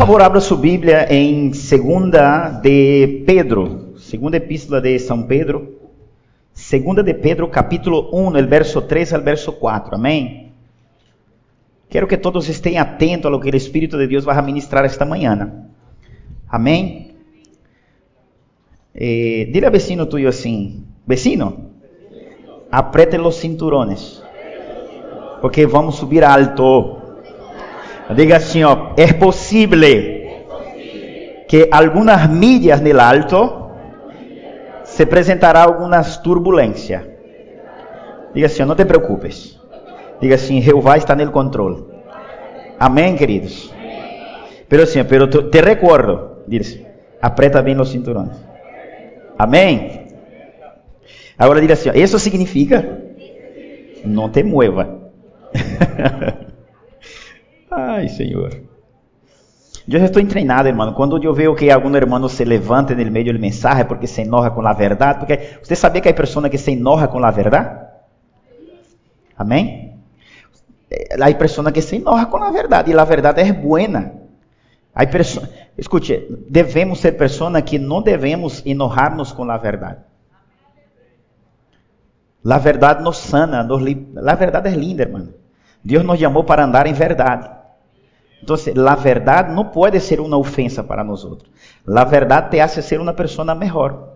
Por favor, abra sua Bíblia em 2 de Pedro, segunda epístola de São Pedro, 2 de Pedro, capítulo 1, el verso 3 al verso 4, amém? Quero que todos estejam atentos a lo que o Espírito de Deus vai ministrar esta manhã, amém? Eh, dile a vecino tuyo assim, vecino, apriete los cinturones, porque vamos subir alto. Diga assim, ó, é possível que algumas milhas no alto se apresentará algumas turbulências. Diga assim, ó, não te preocupes. Diga assim, Jeová está no controle. Amém, queridos. Pero assim, pero te recuerdo, diz, aprieta bem os cinturões. Amém. Agora diga assim, isso significa não te mueva. Ai, Senhor. Eu já estou treinado, irmão. Quando eu vejo que algum irmão se levanta no meio do mensagem porque se enoja com a verdade, porque você sabia que há pessoas que se enoja com a verdade? Amém? Há pessoas que se enoja com a verdade e a verdade é. Há pessoas, escute, devemos ser pessoas que não devemos enojar-nos com a verdade. A verdade nos sana, nos, a verdade é linda, irmão. Deus nos chamou para andar em verdade. Então, a verdade não pode ser uma ofensa para nós outros. A verdade te hace ser uma pessoa melhor.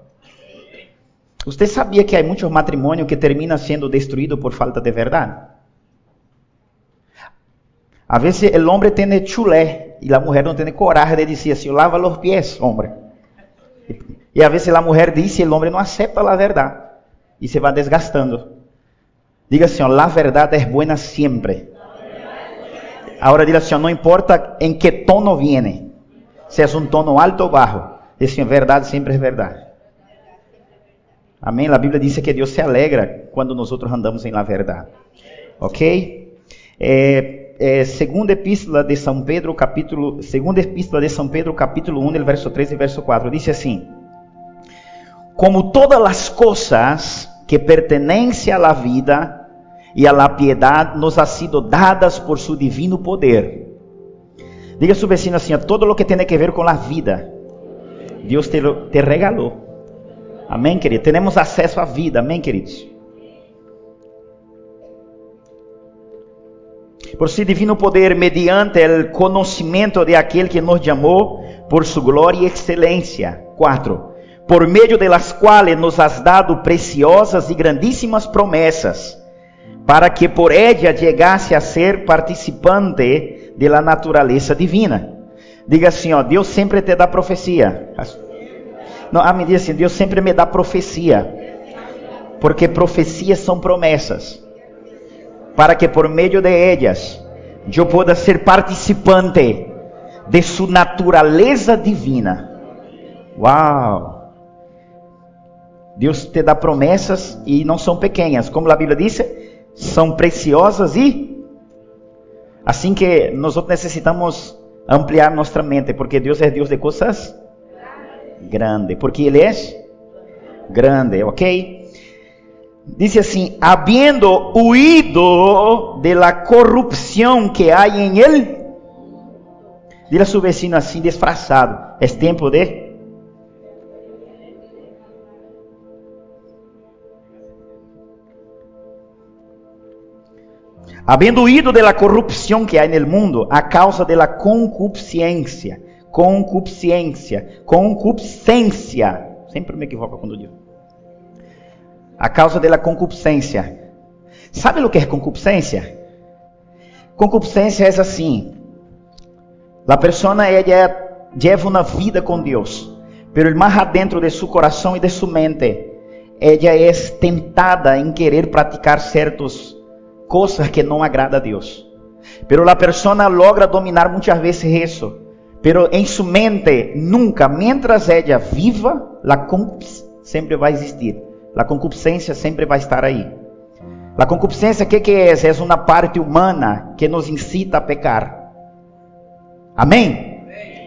Você sabia que há muitos matrimônios que terminam sendo destruídos por falta de verdade? A vezes o homem tem chulé e a mulher não tem coragem de dizer assim, lava os pés, homem. E a vezes a mulher diz e o homem não aceita a verdade. E se vai desgastando. Diga assim, a verdade é boa sempre. Agora diga assim, não importa em que tono viene, se é um tono alto ou diz assim, verdade sempre é verdade. Amém? A Bíblia diz que Deus se alegra quando nós andamos em la verdade. Ok? É, é, segunda epístola de São Pedro, capítulo, segunda epístola de São Pedro, capítulo 1, verso 3 e verso 4, diz assim: Como todas as coisas que pertenecem à vida e a piedade nos ha sido dadas por su divino poder. Diga a su vecino assim: todo lo que tem que ver com a vida, Deus te, te regalou. Amém, querido? Temos acesso à vida, amém, queridos? Por su divino poder, mediante o conhecimento de aquele que nos chamou por su glória e excelência. 4. Por meio de las quales nos has dado preciosas e grandíssimas promessas para que por ella chegasse a ser participante de la natureza divina. Diga assim, ó, Deus sempre te dá profecia. Não, a me diz assim, Deus sempre me dá profecia. Porque profecias são promessas. Para que por meio de ellas eu possa ser participante de sua natureza divina. Uau! Deus te dá promessas e não são pequenas, como a Bíblia diz, são preciosas e assim que nós necessitamos ampliar nossa mente, porque Deus é Deus de coisas grandes, porque Ele é grande, ok? Diz assim: havendo huido de la corrupção que há em ele, diga a seu vecino assim, disfarçado: é tempo de Havendo ido de la corrupção que há no mundo a causa de la concupiscência, concupiscência, concupiscência. Sempre me equivoco quando digo. A causa de la concupiscência. Sabe o que é concupiscência? Concupiscência é assim. A pessoa ela leva uma vida com Deus, pero mais adentro de seu coração e de sua mente, ela é tentada em querer praticar certos cosas que não agrada a Deus. Pero la persona logra dominar muitas vezes isso. Pero em sua mente, nunca, mientras ella viva, la concupiscência sempre vai existir. La concupiscência sempre vai estar aí. La concupiscência, que que é? É uma parte humana que nos incita a pecar. Amém?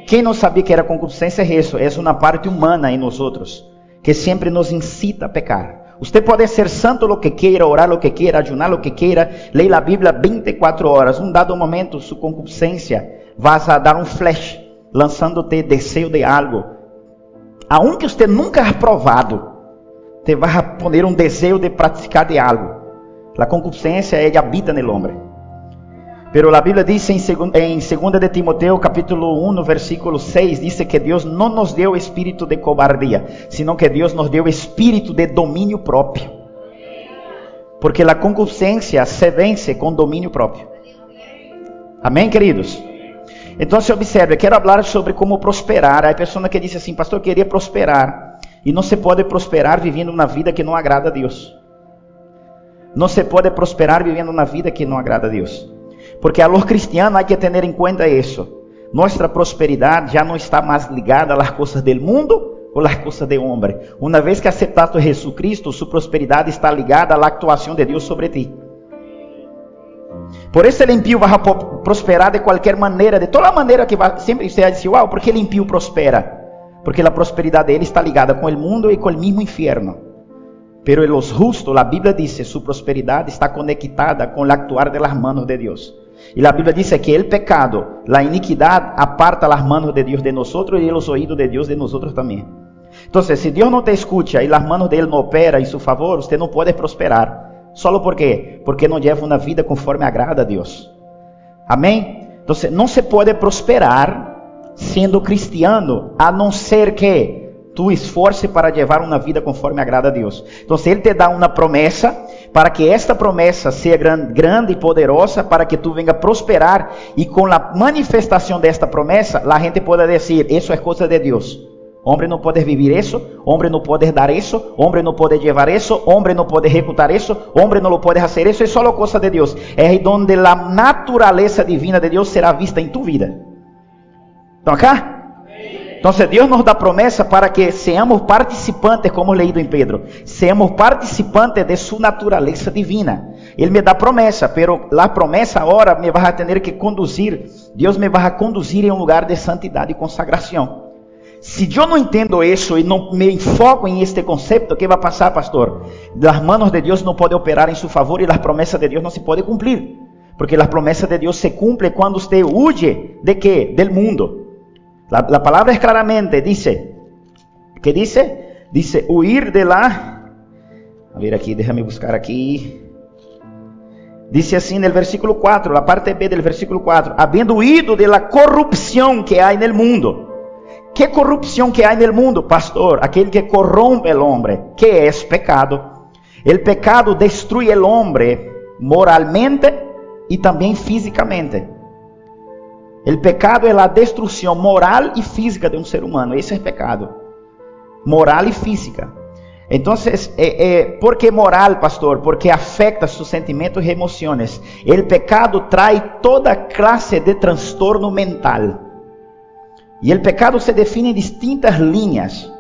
Quem não sabia que era concupiscência é isso. É uma parte humana em nós outros que sempre nos incita a pecar. Usted pode ser santo lo que queira, orar lo que queira, ayunar lo que queira, ler a Bíblia 24 horas. Um dado momento, sua concupiscência vai a dar um flash lançando-te desejo de algo, aunque usted nunca ha probado, te va a poner un deseo de practicar de algo. La concupiscencia ella habita el hombre. Pero la Biblia dice en 2 de Timoteo capítulo 1 versículo 6, dice que Dios no nos dio espíritu de cobardía, sino que Dios nos dio espíritu de dominio propio. Porque la concupiscencia se vence con dominio propio. Amém, queridos? Então, se observe, quero falar sobre como prosperar. Há pessoa que diz assim, pastor, queria prosperar. E não se pode prosperar vivendo uma vida que não agrada a Deus. Não se pode prosperar vivendo uma vida que não agrada a Deus. Porque a los cristianos há que ter em conta isso. Nossa prosperidade já não está mais ligada às coisas do mundo ou às coisas do homem. Uma vez que aceitaste Jesus Cristo, sua prosperidade está ligada à atuação de Deus sobre ti. Por isso el impío vai prosperar de qualquer maneira, de toda maneira que vai. Sempre você vai dizer, uau, por que o impío prospera? Porque a prosperidade dele está ligada com o mundo e com o mesmo inferno. Pero los justos, a Bíblia diz, sua prosperidade está conectada com o actuar de las manos de Deus. E a Bíblia diz que o pecado, a iniquidade, aparta las manos de Deus de nós e os ouvidos de Deus de nós também. Então, se Deus não te escuta e as manos de Ele não operam em seu favor, você não pode prosperar. Solo por quê? Porque não leva uma vida conforme agrada a Deus. Amém? Então, não se pode prosperar sendo cristiano, a não ser que tu esforce para levar uma vida conforme agrada a Deus. Então, Ele te dá uma promessa, para que esta promessa seja grande e poderosa, para que tu venga prosperar, e com a manifestação desta promessa, a gente pode dizer: Isso é coisa de Deus. Homem não pode viver isso, homem não pode dar isso, homem não pode levar isso, homem não pode executar isso, homem não pode fazer isso, é só coisa de Deus. É onde a natureza divina de Deus será vista em tu vida. Estão acá? Então, Deus nos dá promessa para que seamos participantes, como leído em Pedro, seamos participantes de sua natureza divina. Ele me dá promessa, pero a promessa agora me vai ter que conduzir, Deus me vai conduzir em um lugar de santidade e consagração. Se eu não entendo isso e não me enfoco em este conceito, o que vai passar, pastor? As manos de Deus não podem operar em seu favor e as promessas de Deus não se podem cumprir. Porque as promessas de Deus se cumprem quando você huye de quê? Del mundo. A, a palavra é claramente, dice, que dice? Dice, huir de la... A ver aqui, déjame buscar aqui. Dice assim no versículo 4, a parte B do versículo 4, havendo de la corrupção que há no mundo. Que corrupção que há no mundo, pastor? Aquele que corrompe o homem, que é pecado. O pecado destrui o homem moralmente e também fisicamente. O pecado é a destruição moral e física de um ser humano. Esse é pecado. Moral e física. Então, é, é, por que moral, pastor? Porque afeta seus sentimentos e emoções. O pecado traz toda classe de transtorno mental. E o pecado se define em distintas linhas.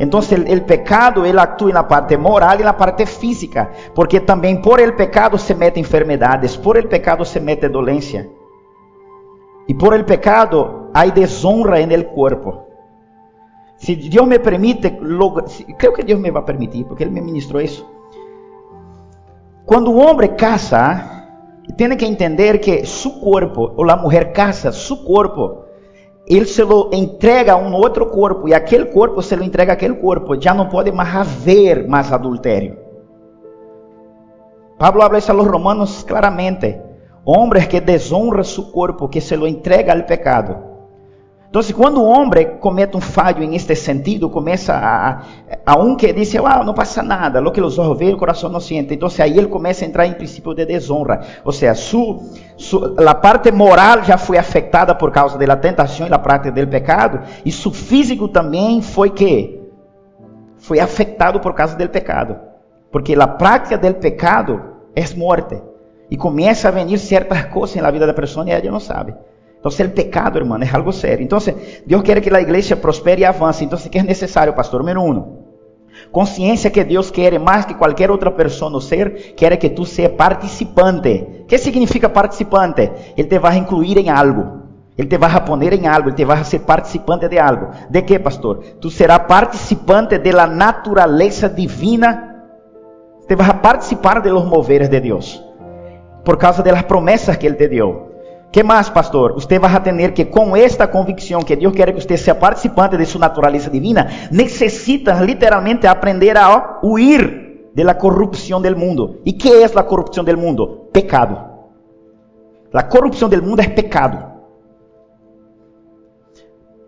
Então, o pecado ele atua na parte moral e na parte física, porque também por el pecado se mete enfermedades, por el pecado se mete dolência. E por el pecado há desonra en el cuerpo. Se Deus me permite, creio que Deus me vai permitir, porque Ele me ministrou isso. Quando o homem casa, tem que entender que seu corpo, ou a mulher casa, seu corpo, ele se lo entrega a um outro corpo e aquele corpo se lo entrega a aquele corpo, já não pode mais haver mais adultério. Pablo habla isso a los romanos claramente. Homens que desonra seu corpo, que se lo entrega ao pecado. Então, quando o homem comete um falho em este sentido, começa a, a um que diz, ah, não passa nada, lo que os olhos veem, o coração não sente. Então, aí ele começa a entrar em princípio de desonra. Ou seja, su, su, a parte moral já foi afetada por causa da tentação e da prática do pecado, e su físico também foi que foi afetado por causa do pecado. Porque a prática do pecado é morte. E começa a venir certas coisas na vida da pessoa e ela não sabe. Então, o pecado, irmão, é algo sério. Então, Deus quer que a igreja prospere e avance. Então, o que é necessário, pastor? Número um, consciência que Deus quer mais que qualquer outra pessoa no ser, quer que tu seja participante. O que significa participante? Ele te vai incluir em algo. Ele te vai poner em algo, ele te vai ser participante de algo. De que, pastor? Tu serás participante da natureza divina. Te vas a participar de los moveres de Deus. Por causa das promessas que ele te deu. que mais, pastor? Você vai ter que, com esta convicção que Deus quer que você seja participante de sua natureza divina, necessita literalmente aprender a huir de la corrupção del mundo. E que é a corrupção del mundo? Pecado. A corrupção del mundo é pecado.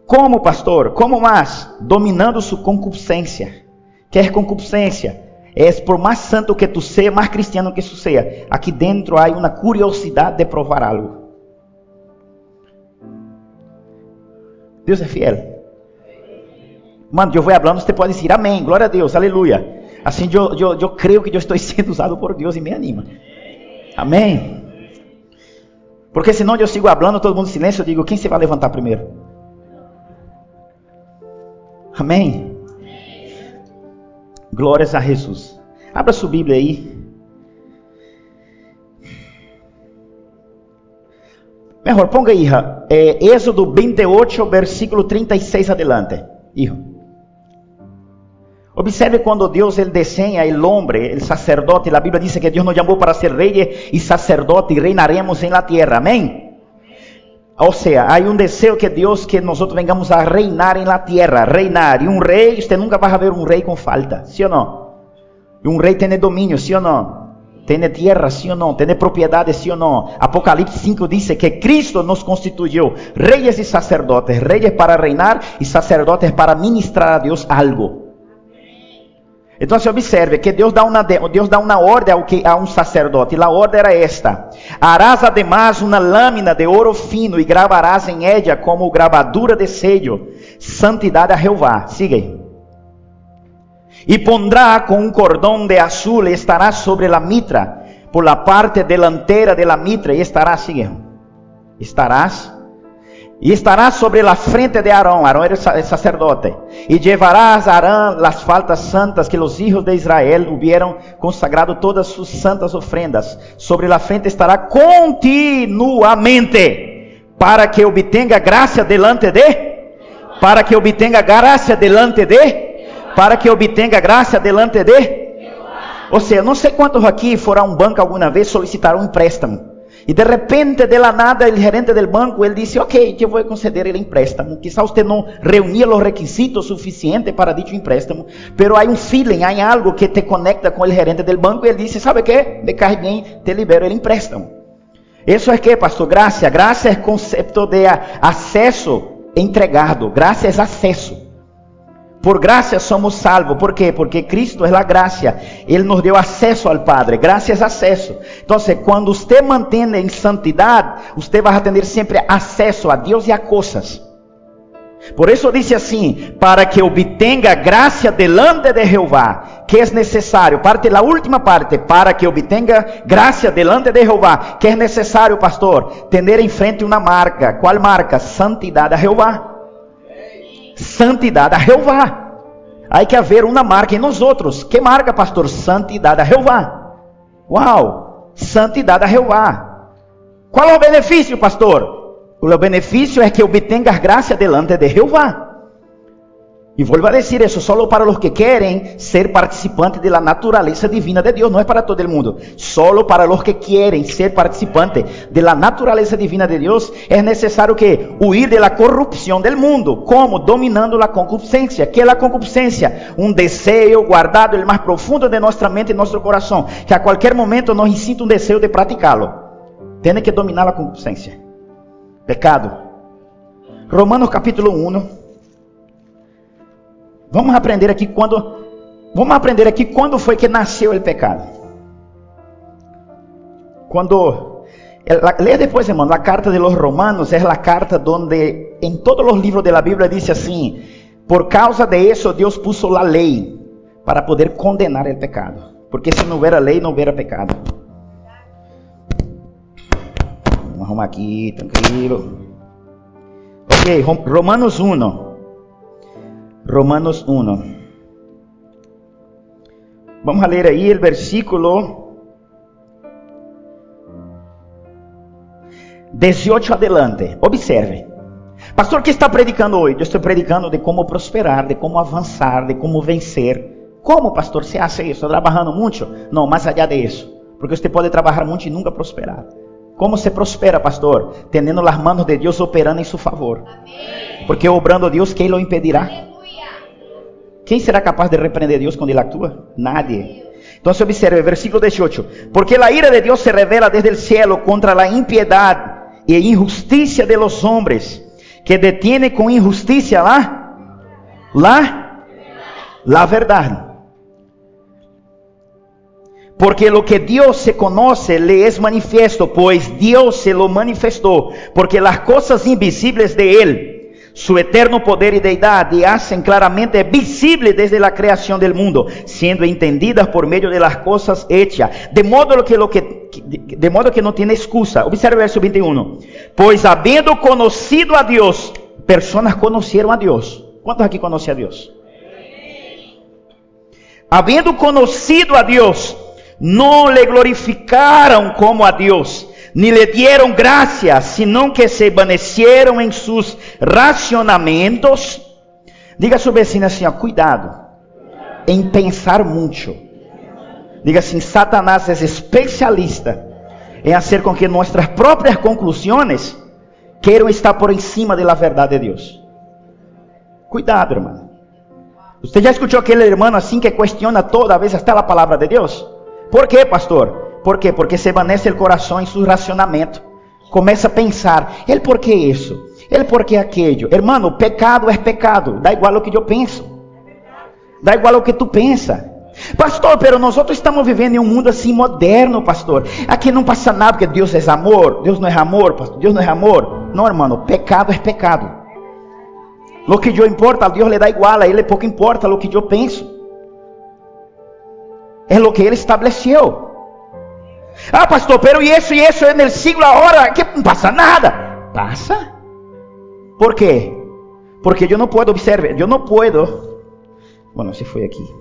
Como, pastor? Como mais? Dominando sua concupiscência. Quer concupiscência? É por mais santo que tu seja, mais cristiano que tu seja. Aqui dentro há uma curiosidade de provar algo. Deus é fiel. Mano, eu vou falando, você pode dizer amém, glória a Deus, aleluia. Assim eu, eu, eu creio que eu estou sendo usado por Deus e me anima. Amém. Porque senão eu sigo falando, todo mundo em silêncio, eu digo, quem se vai levantar primeiro? Amém. Glórias a Jesus. Abra sua Bíblia aí. Melhor, ponga aí, é, Êxodo 28, versículo 36 adelante. Hijo. Observe quando Deus ele desenha o homem, o sacerdote. A Bíblia diz que Deus nos chamou para ser rei e sacerdote e reinaremos em la tierra. Amém? Ou seja, há um desejo que Deus que nós vengamos a reinar em la tierra, reinar. E um rei, você nunca vai ver um rei com falta, sim ou não? E um rei tem domínio, sim ou não? Tem tierra, sim ou não? Tem propriedade, sim ou não? Apocalipse 5 diz que Cristo nos constituiu reis e sacerdotes, reis para reinar e sacerdotes para ministrar a Deus algo. Então, se observe que Deus dá uma, Deus dá uma ordem ao que, a um sacerdote, e a ordem era esta: Harás además uma lâmina de ouro fino e gravarás em ella como gravadura de sello, santidade a Jeová. Siga aí. Y pondrá con un cordón de azul y estará sobre la mitra, por la parte delantera de la mitra, y estará así. Estarás. Y estarás sobre la frente de Aarón. Aarón era sacerdote. Y llevarás a Aarón las faltas santas que los hijos de Israel hubieron consagrado todas sus santas ofrendas. Sobre la frente estará continuamente. Para que obtenga gracia delante de. Para que obtenga gracia delante de para que obtenga graça delante de. Ou seja, não sei quantos aqui foram a um banco alguma vez solicitar um empréstamo. E de repente, de la nada, o gerente do banco, ele disse, ok, eu vou conceder ele empréstamo. Quizá você não reunia os requisitos suficientes para dicho empréstamo, pero há um feeling, há algo que te conecta com o gerente do banco, e ele disse, sabe que? Me cai bem, te libero o empréstamo. Isso é que, pastor? Graça. Graça é conceito de acesso entregado. Graça é acesso. Por gracia somos salvos. ¿Por quê? Porque Cristo é a graça. Ele nos deu acesso ao Padre. Graça é acesso. Então, quando você mantém em santidade, você vai ter sempre acesso a Deus e a coisas. Por isso disse assim: para que obtenga graça delante de Jeová, que é necessário. Parte da última parte, para que obtenga graça delante de Jeová, que é necessário, pastor, ter em frente uma marca. Qual marca? Santidade a Jeová santidade a Jeová. Há que haver uma marca em nós outros. Que marca, pastor? Santidade a Jeová. Uau! Santidade a Jeová. Qual é o benefício, pastor? O benefício é que obtengas graça delante de Jeová. E volvo a dizer isso só para os que querem ser participantes da natureza divina de Deus, não é para todo mundo. Solo para os que querem ser participantes da natureza divina de Deus, é necessário que huir da corrupção do mundo, como dominando a concupiscência. Que é a concupiscência? Um desejo guardado no mais profundo de nossa mente e nosso coração, que a qualquer momento nos incita um desejo de praticá-lo. Tem que dominar a concupiscência. Pecado. Romanos capítulo 1 Vamos aprender aqui quando vamos aprender aqui quando foi que nasceu o pecado. Quando leia depois, irmão, a carta de los Romanos é a carta onde em todos os livros da Bíblia diz assim: por causa de isso Deus puso a lei para poder condenar o pecado, porque se não houvera lei não houvera pecado. Vamos arrumar aqui, tranquilo. Ok, Romanos 1. Romanos 1. Vamos a ler aí o versículo 18 adelante. Observe. Pastor, que está predicando hoje? Eu estou predicando de como prosperar, de como avançar, de como vencer. Como, pastor, você acha isso? Trabalhando muito? Não, mais allá de isso. Porque você pode trabalhar muito e nunca prosperar. ¿Cómo se prospera, pastor? Teniendo las manos de Dios operando en su favor. Porque obrando Dios, ¿quién lo impedirá? ¿Quién será capaz de reprender a Dios cuando Él actúa? Nadie. Entonces observe, versículo 18. Porque la ira de Dios se revela desde el cielo contra la impiedad e injusticia de los hombres, que detiene con injusticia la, la, la verdad. Porque lo que Dios se conoce le es manifiesto, pues Dios se lo manifestó, porque las cosas invisibles de Él, su eterno poder y deidad, y hacen claramente visible desde la creación del mundo, siendo entendidas por medio de las cosas hechas, de modo que lo que de modo que no tiene excusa. Observe el verso 21. Pues habiendo conocido a Dios, personas conocieron a Dios. ¿Cuántos aquí conocen a Dios? Habiendo conocido a Dios, no le glorificaron como a Dios, ni le dieron gracias, sino que se envanecieron en sus racionamientos. Diga a su vecina assim, ó, cuidado em pensar muito. Diga assim, Satanás é especialista em fazer com que nossas próprias conclusões queiram estar por cima da verdade de Deus. Cuidado, irmão. Você já escutou aquele irmão assim que questiona toda vez até a palavra de Deus? ¿Por quê, pastor? ¿Por quê? Porque se evanece o coração em seu racionamento. Começa a pensar, ele por que isso? Ele por que aquilo? Hermano, pecado é pecado. Dá igual o que eu penso. Dá igual o que tu pensa. Pastor, pero nós estamos vivendo em um mundo assim moderno, pastor. Aqui não passa nada, porque Deus é amor. Deus não é amor, pastor. Deus não é amor. Não, hermano, pecado é pecado. Lo que eu importa, a Deus lhe dá igual, a ele pouco importa lo que eu penso. É lo que ele estabeleceu. Ah, pastor, pero isso e isso no siglo agora, que não passa nada. Passa. Por quê? Porque eu não posso observar, eu não posso. Bueno, se foi aqui.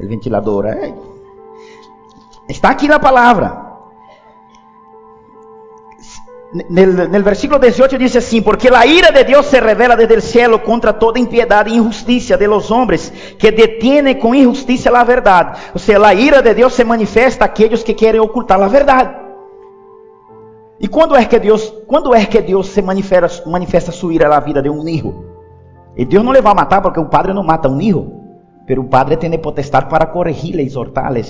O ventilador. Está aqui na palavra. El, versículo 18 dice así, porque la ira de Dios se revela desde el cielo contra toda impiedad e injusticia de los hombres que detienen con injusticia la verdad. O sea, la ira de Dios se manifiesta a aquellos que quieren ocultar la verdad. ¿Y cuándo es que Dios, cuándo es que Dios se manifiesta, manifiesta su ira en la vida de un hijo? Y Dios no le va a matar porque un padre no mata a un hijo, pero un padre tiene potestad para corregirle, exhortarle,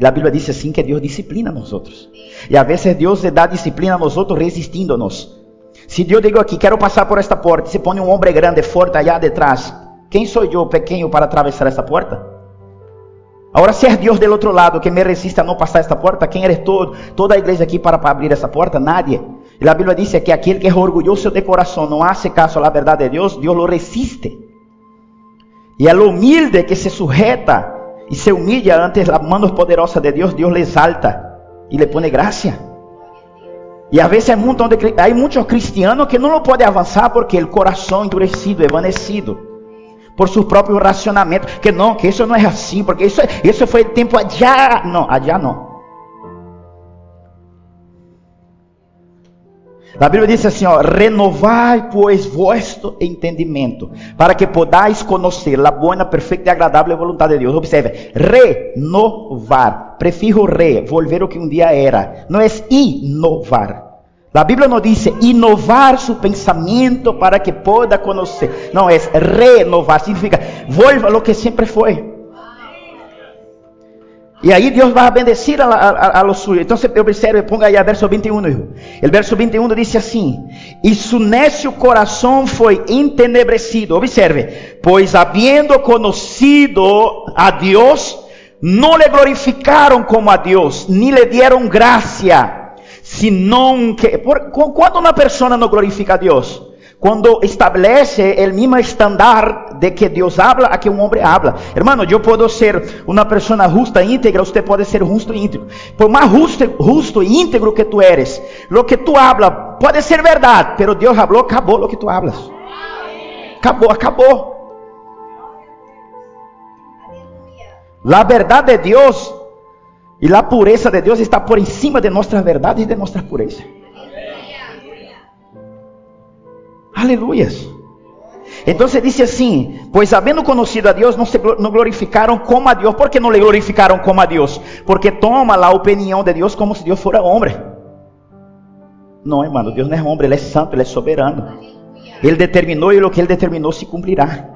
disciplinarle. A Bíblia diz assim que Deus disciplina nós outros. E a vezes Deus dá disciplina a nós outros resistindo-nos. Se Deus digo aqui, quero passar por esta porta, se põe um homem grande, forte allá detrás, quem sou eu, pequeno, para atravessar esta porta? Agora, se é Deus do outro lado que me resiste a não passar esta porta, quem eres todo, toda a igreja aqui para, para abrir essa porta? Nadie. E a Bíblia diz que aquele que é orgulhoso de coração não hace caso à verdade de Deus, Deus lo resiste. E é humilde que se sujeta y se humilla ante las manos poderosas de Dios, Dios le exalta y le pone gracia. Y a veces hay, montón hay muchos cristianos que no lo pueden avanzar porque el corazón endurecido, evanecido, por sus propios racionamientos, que no, que eso no es así, porque eso, eso fue el tiempo allá, no, allá no. A Bíblia diz assim: ó, renovai, pois, vosso entendimento, para que podais conhecer a boa, perfeita e agradável vontade de Deus. Observe, renovar, prefiro re, volver o que um dia era, não é inovar. A Bíblia não diz inovar seu pensamento para que possa conhecer, não, é renovar, significa volva o que sempre foi. E aí Deus vai bendecir a, a, a los suyos. Então observe, ponga aí o verso 21, hijo. O verso 21 diz assim: E su necio coração foi entenebrecido. Observe, pois havendo conocido a Deus, não le glorificaram como a Deus, ni le dieron gracia, sino que. Quando uma pessoa não glorifica a Deus? Quando estabelece o mesmo estándar de que Deus habla a que um homem habla. Hermano, eu posso ser uma pessoa justa e íntegra, você pode ser justo e íntegro. Por mais justo, justo e íntegro que tu eres, lo que tu habla pode ser verdade, pero Deus falou, acabou lo que tu hablas. Acabou, acabou. A verdade de Deus e a pureza de Deus está por cima de nossas verdades e de nossas purezas. Aleluias. Então se dice assim: Pois havendo conocido a Deus, não, se, não glorificaram como a Deus. ¿Por que não le glorificaram como a Deus? Porque toma a opinião de Deus como se Deus fora homem. Não, irmão, Deus não é homem, Ele é santo, Ele é soberano. Ele determinou e o que Ele determinou se cumprirá.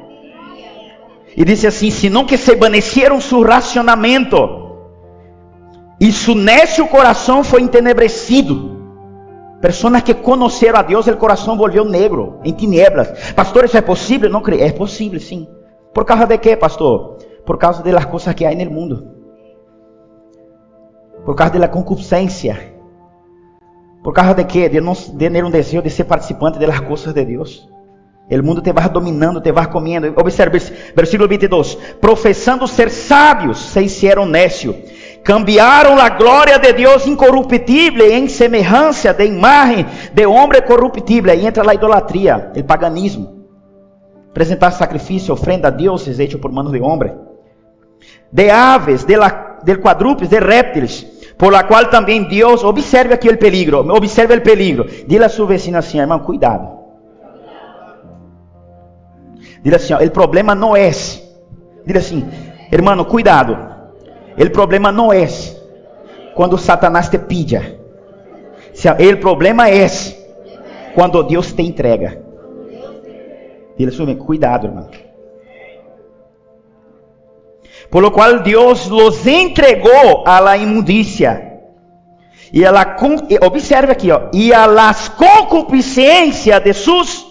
E disse assim: Senão que se evaneceram su racionamento, e su necio coração foi entenebrecido. Pessoas que conheceram a Deus, o coração volviu negro, em tinieblas. Pastor, isso é possível? Não creio. É possível, sim. Por causa de quê, pastor? Por causa de las coisas que há no mundo. Por causa da concupiscência. Por causa de quê? De não ter um desejo de ser participante das coisas de Deus. O mundo te vai dominando, te vai comendo. Observe, versículo 22. Professando ser sábios, se hicieron necio cambiaram a glória de Deus incorruptível em semelhança de imagem de homem corruptível. Aí entra a idolatria, o paganismo. Apresentar sacrifício, ofrenda a Deus, hecho por manos de homem. De aves, de, la, de quadrúpedes, de répteis, por la qual também Deus, observe aqui o peligro, observe o peligro. Dile a sua vecina assim, irmão, cuidado. Dile assim, o problema não é. Dile assim, irmão, cuidado. O problema não é quando Satanás te pide. O problema é quando Deus te entrega. Dile assim, cuidado, irmão. Por lo qual Deus los entregou a la imundícia. E ela observe aqui, ó, e a las concupiscências de sus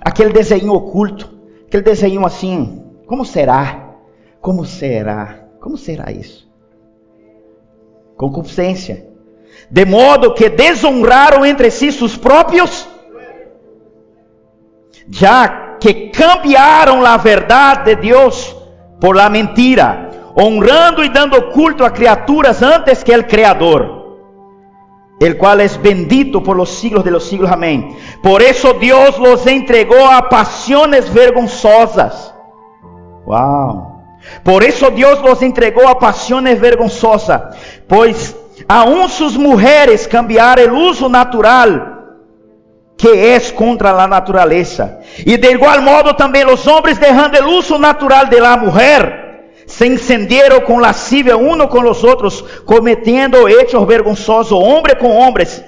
aquele desenho oculto, aquele desenho assim, como será? Como será? Como será isso? Concupiscência. De modo que desonraram entre si seus próprios, já que cambiaram a verdade de Deus por la mentira, honrando e dando culto a criaturas antes que el Criador el cual es bendito por los siglos de los siglos. Amén. Por eso Dios los entregó a pasiones vergonzosas. Wow. Por isso Deus los entregou a pasiones vergonzosas, pois aún sus mujeres cambiaram o uso natural que é contra a natureza. E de igual modo também os homens, dejando o uso natural de la mujer, se encenderam com lascivia uno com os outros, cometendo hechos vergonzosos, homem com homens,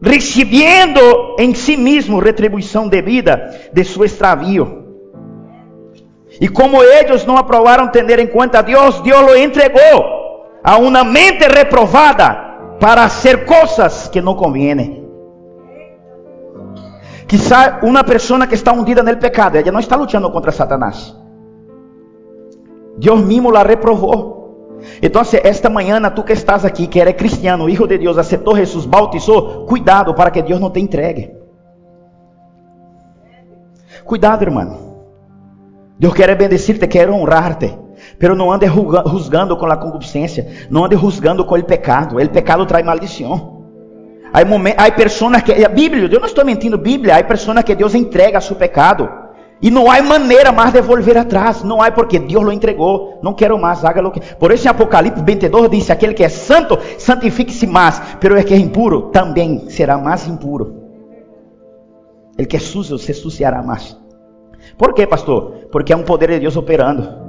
recibiendo em si mesmo retribuição devida de su extravío. E como eles não aprovaram ter em conta a Deus, Deus lo entregou a uma mente reprovada para fazer coisas que não convêm. Quizá uma pessoa que está hundida no pecado, ela não está lutando contra Satanás. Deus mesmo la reprovou. Então, esta manhã, tu que estás aqui, que eres cristiano, hijo de Deus, aceitou Jesus, bautizou, cuidado para que Deus não te entregue. Cuidado, irmão. Deus quer bendecir-te, quer honrar-te. Pero não ande juzgando com a concupiscência, não ande juzgando com o pecado. O pecado traz maldição. Há, há pessoas que, a Bíblia, eu não estou mentindo, Bíblia, há pessoas que Deus entrega seu pecado. E não há maneira mais de volver atrás. Não há porque Deus lo entregou. Não quero mais, haga lo que. Por isso em Apocalipse 22 diz: aquele que é santo, santifique-se mais. Pero o que é impuro também será mais impuro. Ele que é sujo se suciará mais. Por quê, pastor? Porque é um poder de Deus operando.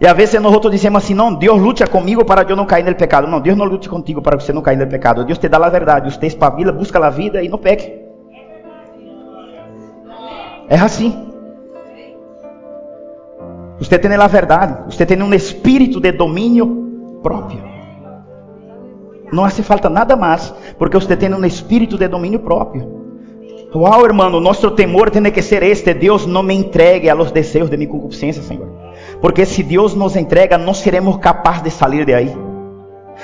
E às vezes nós outros dizemos assim: não, Deus luta comigo para eu não cair no pecado. Não, Deus não lute contigo para você não cair no pecado. Deus te dá a verdade. Você espavila, busca a vida e não peque. É assim. Você tem a verdade. Você tem um espírito de domínio próprio. Não hace falta nada mais, porque você tem um espírito de domínio próprio. Uau, irmão, nosso temor tem que ser este: Deus não me entregue a los desejos de minha concupiscência, Senhor. Porque se Deus nos entrega, não seremos capazes de sair de aí.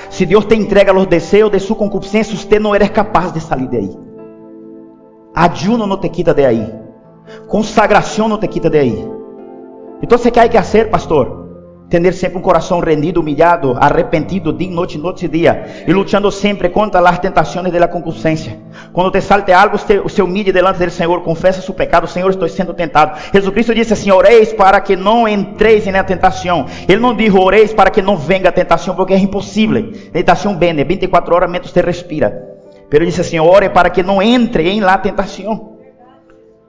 Se Deus te entrega los desejos de sua concupiscência, você não eres capaz de sair de aí. Ayuno não te quita de aí. Consagração não te quita de aí. Então, o que há que fazer, pastor? Tener sempre um coração rendido, humilhado, arrependido, dia, noite, noite e dia, e lutando sempre contra as tentações da concupiscência. Quando te salte algo, você se humilhe delante do Senhor, confessa seu pecado, Senhor, estou sendo tentado. Jesus Cristo disse assim: Oreis para que não entreis na tentação. Ele não disse oreis para que não venga a tentação, porque é impossível. Tentação vem, 24 horas menos te respira. Pero ele disse assim: ore para que não entre em lá tentação.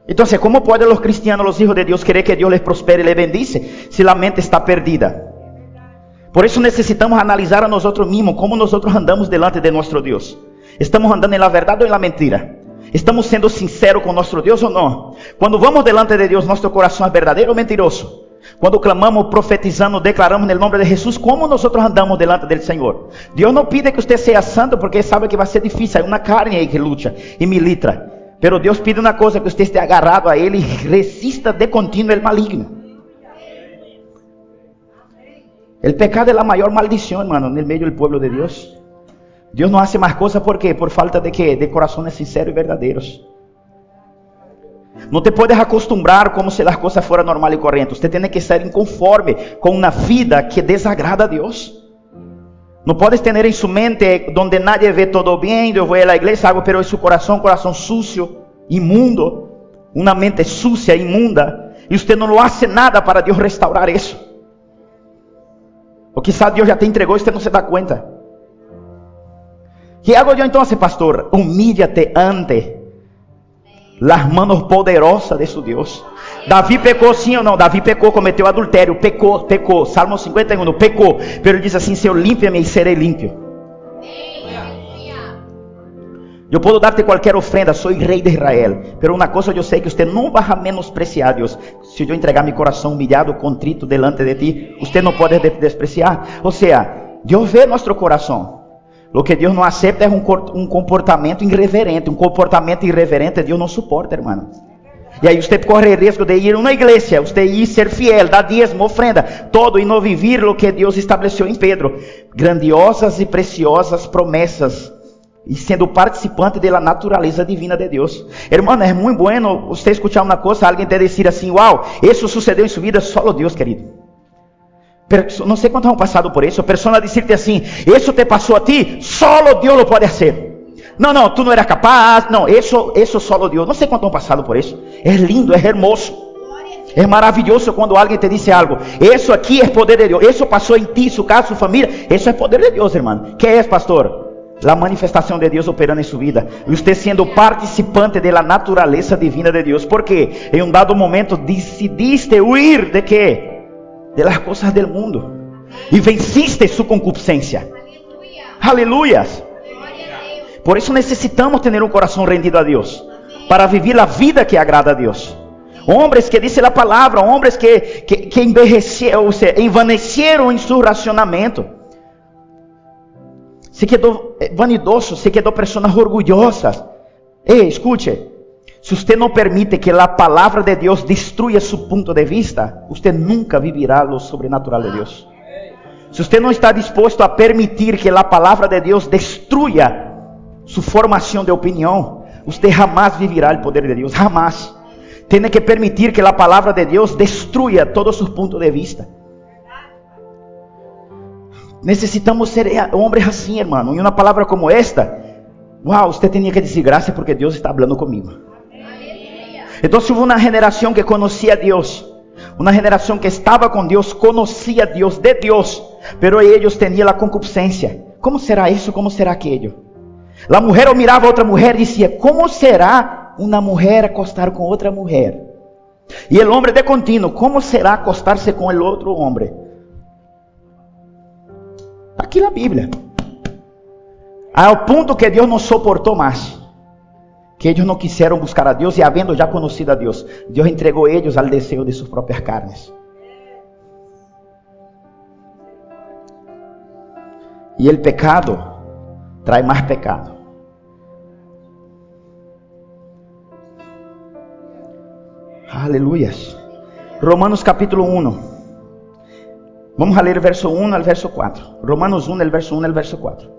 Entonces, ¿cómo pueden los cristianos, los hijos de Dios, querer que Dios les prospere y les bendice si la mente está perdida? Por eso necesitamos analizar a nosotros mismos cómo nosotros andamos delante de nuestro Dios. ¿Estamos andando en la verdad o en la mentira? ¿Estamos siendo sinceros con nuestro Dios o no? Cuando vamos delante de Dios, nuestro corazón es verdadero o mentiroso. Cuando clamamos, profetizando, declaramos en el nombre de Jesús, ¿cómo nosotros andamos delante del Señor? Dios no pide que usted sea santo porque sabe que va a ser difícil. Hay una carne ahí que lucha y milita. Pero Deus pide uma coisa: que você esteja agarrado a Ele e resista de contínuo el maligno. El pecado é a maior maldição, hermano, no meio do povo de Deus. Deus não hace mais coisas por quê? Por falta de quê? De corações sinceros e verdadeiros. Não te puedes acostumbrar como se as coisas fossem normal e correntes. Você tem que estar inconforme com uma vida que desagrada a Deus. Não podes ter em sua mente donde nadie vê todo bem, eu vou à igreja, hago, pero seu coração, coração sucio, imundo, uma mente sucia, imunda, e você não hace nada para Deus restaurar isso. Ou quizás Deus já te entregou e você não se dá conta. que hago eu então, pastor? Humíllate ante las manos poderosas de su Deus. Davi pecou sim ou não? Davi pecou, cometeu adultério, pecou, pecou. Salmo 51, pecou. Pero ele diz assim: Se eu limpo-me, serei limpo. Eu posso dar-te qualquer ofrenda, sou rei de Israel. Pero uma coisa eu sei que você não vai menospreciar Deus. Se eu entregar meu coração humilhado, contrito delante de ti, você não pode despreciar. Ou seja, Deus vê nosso coração. O que Deus não aceita é um comportamento irreverente. Um comportamento irreverente Deus não suporta, irmão. E aí você corre risco de ir a uma igreja, você ir ser fiel, dar diezmo, ofrenda, todo e não viver o que Deus estabeleceu em Pedro. Grandiosas e preciosas promessas. E sendo participante da natureza divina de Deus. Hermano, é muito bueno você escutar uma coisa, alguém te dizer assim, uau, isso sucedeu em sua vida, só Deus, querido. Não sei quantos han passado por isso. A pessoa dizer-te assim, isso te passou a ti, só Deus pode fazer. Não, não, tu não eras capaz. Não, isso, isso solo Deus. Não sei quanto han passado por isso. É lindo, é hermoso. É maravilhoso quando alguém te diz algo. Isso aqui é poder de Deus. Isso passou em ti, su casa, sua família. Isso é poder de Deus, irmão. Que é, pastor? A manifestação de Deus operando em sua vida. E você sendo participante da natureza divina de Deus. Porque em um dado momento decidiste huir de quê? De las coisas del mundo. E venciste sua concupiscência. Aleluias. Por isso necessitamos ter um coração rendido a Deus, para viver a vida que agrada a Deus. Homens que dizem a palavra, homens que, que, que seja, envaneceram em seu racionamento. Se quedou eh, vanidoso, se quedou pessoas orgulhosas. Ei, escute. Se você não permite que a palavra de Deus destrua seu ponto de vista, você nunca vivirá o sobrenatural de Deus. Se você não está disposto a permitir que a palavra de Deus destrua sua formação de opinião, você jamais vivirá o poder de Deus, jamais. Tem que permitir que a palavra de Deus destrua todos os pontos de vista. Necessitamos ser homens assim, irmão. E uma palavra como esta, uau, você tinha que dizer graças porque Deus está comigo. Então, houve uma geração que conhecia a Deus, uma geração que estava com Deus, conhecia a Deus, de Deus, pero eles tinham a concupiscência. Como será isso? Como será aquilo? A mulher mirava outra mulher e dizia: Como será uma mulher acostar com outra mulher? E o homem de contínuo: Como será acostar-se com o outro homem? Aqui na Bíblia. Ao ponto que Deus não suportou mais. Que eles não quiseram buscar a Deus e, havendo já conhecido a Deus, Deus entregou eles ao desejo de suas próprias carnes. E o pecado traz mais pecado. Aleluias. Romanos capítulo 1. Vamos a ler o verso 1 ao verso 4. Romanos 1, el verso 1 al verso 4.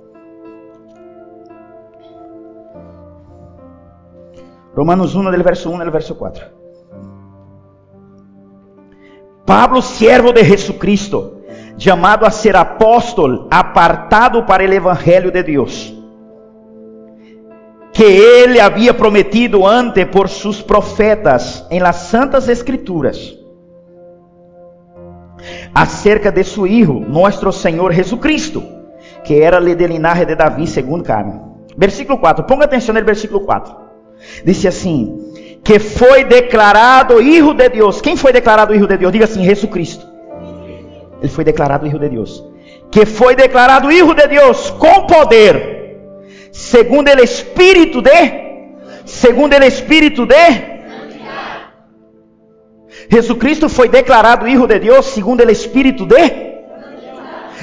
Romanos 1, del verso 1 al verso 4. Pablo, siervo de Jesucristo, chamado a ser apóstolo, apartado para o evangelho de Deus que ele havia prometido antes por seus profetas em las santas escrituras acerca de seu Hijo, nosso Senhor Jesucristo, que era de linaje de Davi segundo carne. Versículo 4, ponga atenção no versículo 4. Disse assim: que foi declarado Hijo de Deus. Quem foi declarado Hijo de Deus? Diga assim: Jesus Cristo. Ele foi declarado Hijo de Deus. Que foi declarado Hijo de Deus com poder, segundo o Espírito de. Segundo o Espírito de. Jesus Cristo foi declarado Hijo de Deus segundo o Espírito de.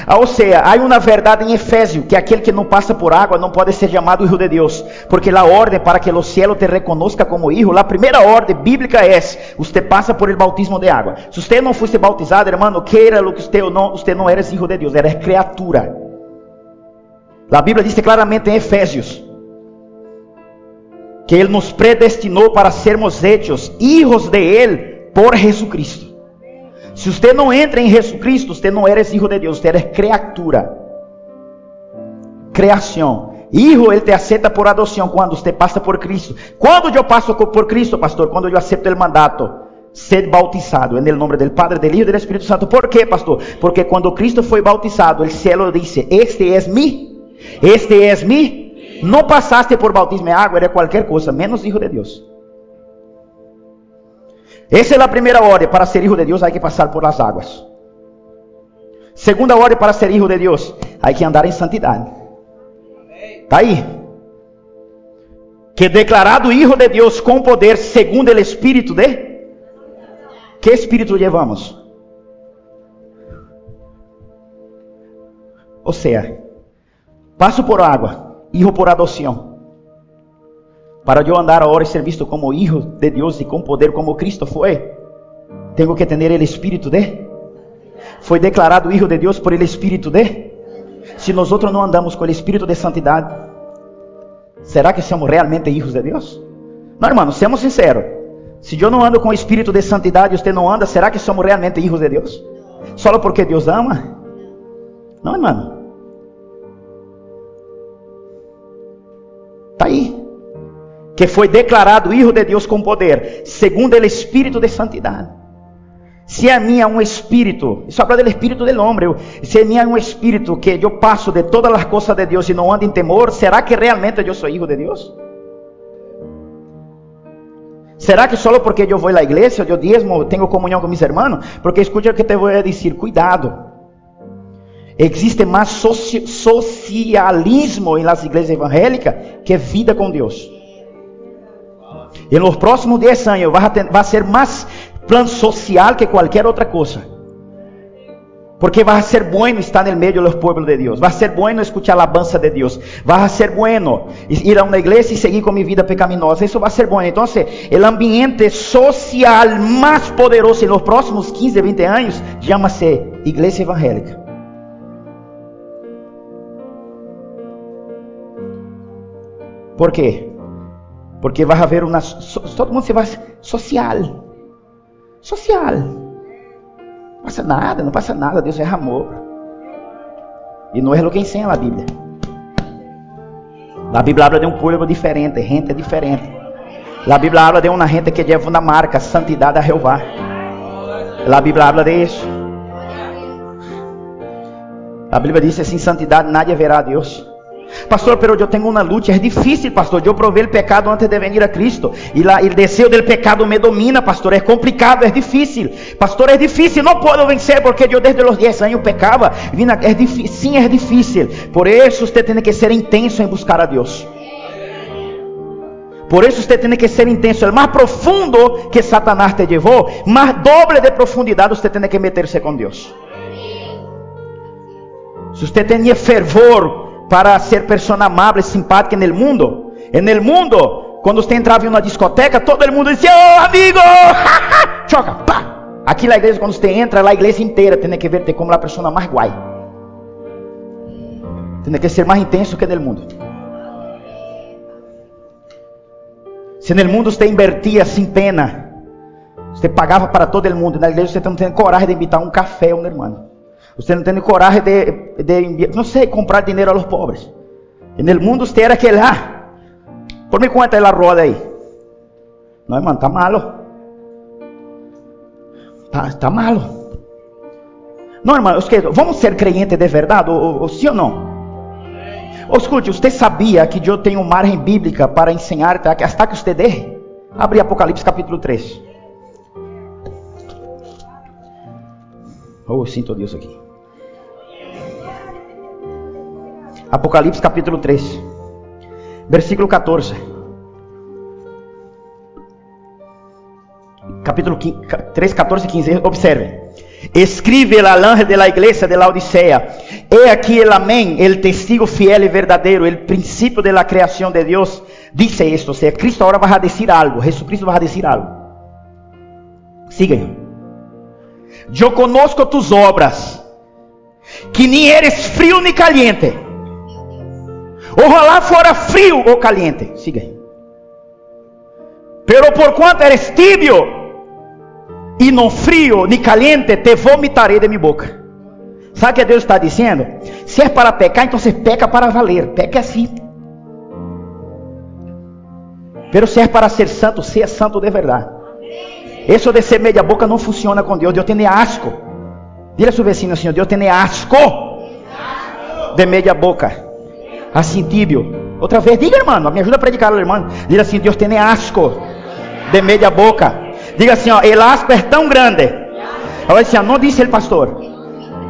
Ah, ou seja, há uma verdade em Efésio, que aquele que não passa por água não pode ser chamado Hijo de Deus, porque a ordem para que o cielo te reconozca como Hijo, a primeira ordem bíblica é: você passa por el bautismo de água. Se você não fosse bautizado, hermano, queira o que você ou não, você não eres Hijo de Deus, eres criatura. A Bíblia diz claramente em Efésios que Ele nos predestinou para sermos hechos hijos de Ele por Jesucristo. Se você não entra em Jesus Cristo, você não é filho de Deus, você é criatura. Criação. Hijo, ele te aceita por adoção quando você passa por Cristo. Quando eu passo por Cristo, pastor? Quando eu aceito o mandato, ser bautizado em nome do Padre, do Filho e do Espírito Santo. Por quê, pastor? Porque quando Cristo foi bautizado, o cielo disse: Este é mi, este é mi. Não passaste por batismo em água, era qualquer coisa, menos Hijo de Deus. Essa é a primeira ordem. Para ser hijo de Deus, há que passar por las águas. Segunda ordem para ser hijo de Deus, há que andar em santidade. Está aí. Que declarado hijo de Deus com poder, segundo o Espírito de. Que Espírito levamos? Ou seja, passo por água, hijo por adoção. Para eu andar agora e ser visto como hijo de Deus e com poder como Cristo foi, tenho que ter o Espírito de. Foi declarado hijo de Deus por el Espírito de. Se nós não andamos com o Espírito de santidade, será que somos realmente hijos de Deus? Não, irmão, sejamos sinceros. Se eu não ando com o Espírito de santidade e você não anda, será que somos realmente hijos de Deus? Só porque Deus ama? Não, irmão. Está aí que foi declarado Hijo de Deus com poder, segundo o Espírito de santidade. Se a mim é um espírito, isso habla do espírito do homem, se a mim é um espírito que eu passo de todas as coisas de Deus e não ando em temor, será que realmente eu sou hijo de Deus? Será que só porque eu vou à igreja, eu diezmo, tenho comunhão com meus irmãos? Porque escuta o que te vou dizer, cuidado. Existe mais socialismo nas igrejas evangélicas que vida com Deus. E nos próximos 10 anos vai, ser mais plano social que qualquer outra coisa. Porque vai ser bueno estar no meio dos pueblos de Deus. Vai ser bueno escuchar a alabanza de Deus. Vai ser bueno ir a uma igreja e seguir com minha vida pecaminosa. Isso vai ser bueno. Então, o ambiente social mais poderoso nos próximos 15, 20 anos chama-se igreja evangélica. Por quê? Porque vai haver uma. Todo mundo se vai. Social. Social. Não passa nada, não passa nada. Deus é amor. E não é o que ensina a Bíblia. A Bíblia habla de um povo diferente, gente diferente. A Bíblia habla de uma gente que leva uma marca, santidade a Jeová. A Bíblia habla de isso. A Bíblia diz: sem santidade nadie verá a Deus. Pastor, pero eu tenho uma luta, é difícil, pastor. Eu provei o pecado antes de venir a Cristo. E lá, o desejo do pecado me domina, pastor. É complicado, é difícil. Pastor, é difícil. Não posso vencer porque eu desde os 10 anos pecava. É difícil. Sim, é difícil. Por isso você tem que ser intenso em buscar a Deus. Por isso você tem que ser intenso. O mais profundo que Satanás te levou, mais doble de profundidade você tem que meter-se com Deus. Se você tinha fervor para ser pessoa amável e simpática no mundo. No mundo, quando você entrava em uma discoteca, todo mundo dizia: Oh, amigo! Choca, pá! Aqui na igreja, quando você entra, a igreja inteira tem que ver como a pessoa mais guai. Tem que ser mais intenso que no mundo. Se no mundo você invertia sem pena, você pagava para todo mundo, na igreja você não tem coragem de invitar um café, meu irmão. Você não tem coragem de, de não sei, comprar dinheiro a los pobres. No mundo usted era aquele, ah, por me conta a roda aí. Não, irmão, está malo. Está, está malo. Não, irmão, vamos ser crentes de verdade, ou, sim ou não? Ou escute, você sabia que eu tenho margem bíblica para ensinar até que você dê? Abre Apocalipse capítulo 3. Oh, sinto Deus aqui. Apocalipse capítulo 3, versículo 14. Capítulo 3, 14 e 15. Observe. Escribe el ángel de la iglesia de la Odisea. He aquí el amén, el testigo fiel y verdadero, el principio de la creación de Dios. Dice esto, o sea, Cristo ahora va a decir algo, Jesucristo va a decir algo. Sigue. Yo conozco tus obras, que ni eres frío ni caliente. Ojalá fuera frío o caliente. Sigue. Pero por cuanto eres tibio e não frio nem caliente, te vomitarei de minha boca. Sabe o que Deus está dizendo? Se é para pecar, então você peca para valer. Peca assim. Pero se é para ser santo, seja santo de verdade. Isso de ser meia boca não funciona com Deus. Deus tem asco. Diga a seu vecino assim: Deus tem asco de meia boca. Assim, tibio. Outra vez, diga, irmão. Me ajuda a predicar, irmão. Diga assim: Deus tem asco de meia boca. Diga assim, ó, el asco é tão grande. Agora assim, ó, não disse ele pastor.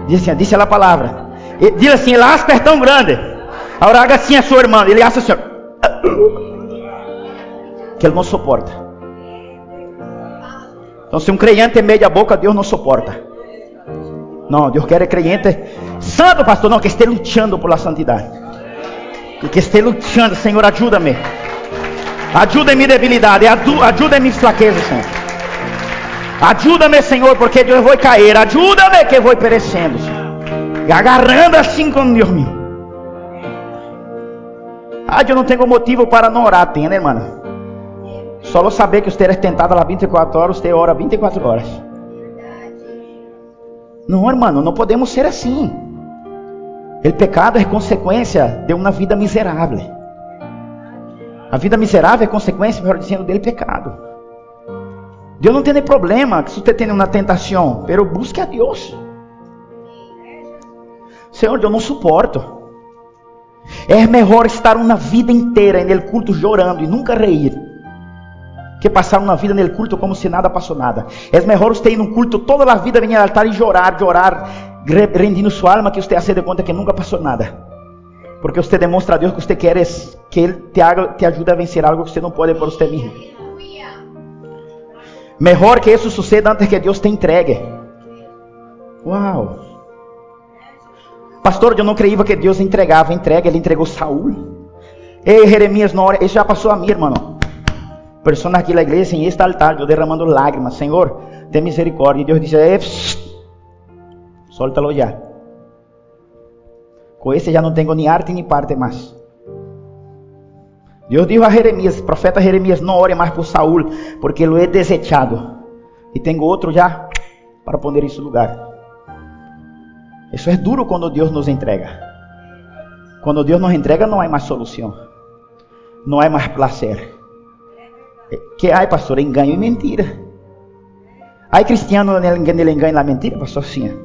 Diz assim, disse a palavra. Diz assim, el asco é tão grande. Agora haga assim a sua irmã. Ele acha assim, ó, que ele não suporta. Então, se um crente é meia boca, Deus não suporta. Não, Deus quer é crente santo, pastor. Não, que esteja lutando por la santidade. Que esteja lutando, Senhor, ajuda-me. Ajuda em minha debilidade, ajuda em minha fraqueza, Senhor. Ajuda-me, Senhor, porque eu vou cair. Ajuda-me que eu vou perecendo. E agarrando assim com Deus meu. Ah, eu não tenho motivo para não orar. Tem, né, irmã? Só saber que você é tentado lá 24 horas, você ora 24 horas. Não, irmão, não podemos ser assim. O pecado é consequência de uma vida miserável. A vida miserável é consequência, melhor dizendo, dele pecado. Deus não tem problema que você tenha uma tentação, pero busque a Deus. Senhor, eu não suporto. É melhor estar uma vida inteira no culto chorando e nunca reír, que passar uma vida no culto como se nada passou nada. É melhor você ir no culto toda a vida, vir ao altar e chorar, chorar, rendendo sua alma, que você se dê conta que nunca passou nada. Porque você demonstra a Deus que você quer que Ele te, haga, te ajude a vencer algo que você não pode por você mesmo. Melhor que isso suceda antes que Deus te entregue. Uau! Pastor, eu não creia que Deus entregava, entrega, ele entregou Saul. Ei, Jeremias, na hora, isso já passou a mim, irmão. Pessoas aqui na igreja, em este altar, eu derramando lágrimas. Senhor, tem misericórdia. E Deus disse, solta-lo já. Com esse já não tenho nem arte nem parte mais. Deus disse a Jeremias, profeta Jeremias, não ore mais por Saul, porque ele é desechado. E tenho outro já para poner em seu lugar. Isso é duro quando Deus nos entrega. Quando Deus nos entrega, não há mais solução. Não há mais prazer. Que há, pastor? Engano e mentira. Há cristiano nele engano e na mentira, pastor? Sim.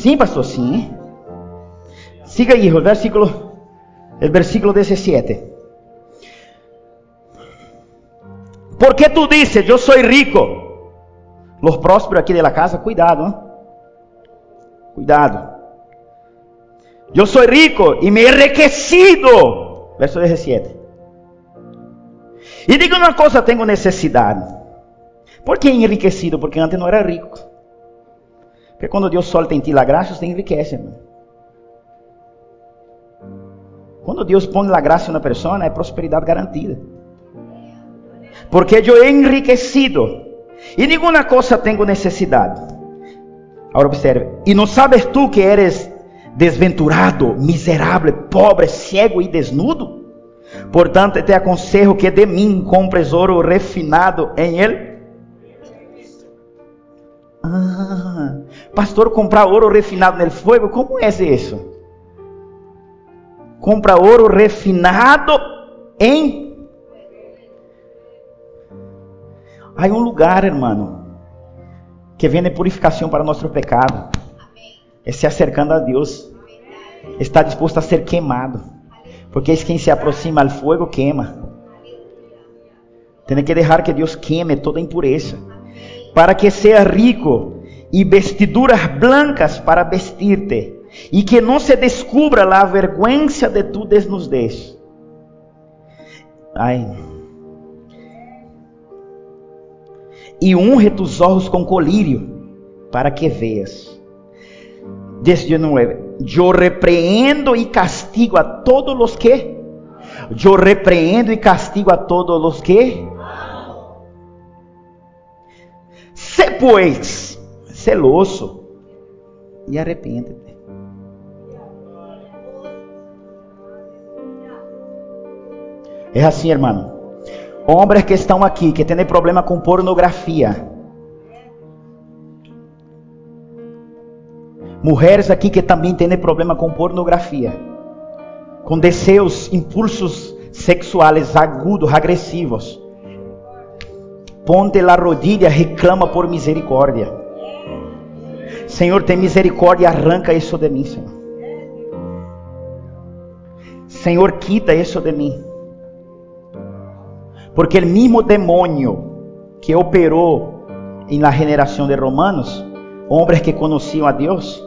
Sim, pastor, sim. Siga aí, o versículo, el versículo 17. Porque tu dices, eu sou rico. Los prósperos aqui de casa, cuidado, cuidado. Eu sou rico e me he enriquecido. Verso 17. E digo uma coisa, tenho necessidade. Por que enriquecido? Porque antes não era rico. Porque quando Deus solta em ti a graça, você enriquece. Quando Deus põe a graça em uma pessoa, é prosperidade garantida. Porque eu he enriquecido e nenhuma coisa tenho necessidade. Agora observe. E não sabes tu que eres desventurado, miserável, pobre, cego e desnudo? Portanto, te aconselho que de mim compres ouro refinado em ele. Ah, pastor, comprar ouro refinado no fogo, como é isso? compra ouro refinado em. Há um lugar, irmão, que vem de purificação para nosso pecado. É se acercando a Deus. Está disposto a ser queimado. Porque es quien se aproxima al fuego quema. Tiene que dejar que Dios queme toda impureza. Para que sea rico y vestiduras blancas para vestirte. Y que no se descubra la vergüenza de tu desnudez. Ay. E unge tus ojos com colírio, para que veas. 19. Eu repreendo e castigo a todos os que. Eu repreendo e castigo a todos os que. Se pois celoso e arrepende-te. É assim, irmão. Homens que estão aqui, que têm problema com pornografia. Mulheres aqui que também têm problema com pornografia. Com desejos, impulsos sexuais agudos, agressivos. Ponte la rodilha, reclama por misericórdia. Senhor, tem misericórdia, arranca isso de mim, Senhor. Senhor, quita isso de mim. Porque o mesmo demônio que operou na generação de romanos, homens que conheciam a Deus,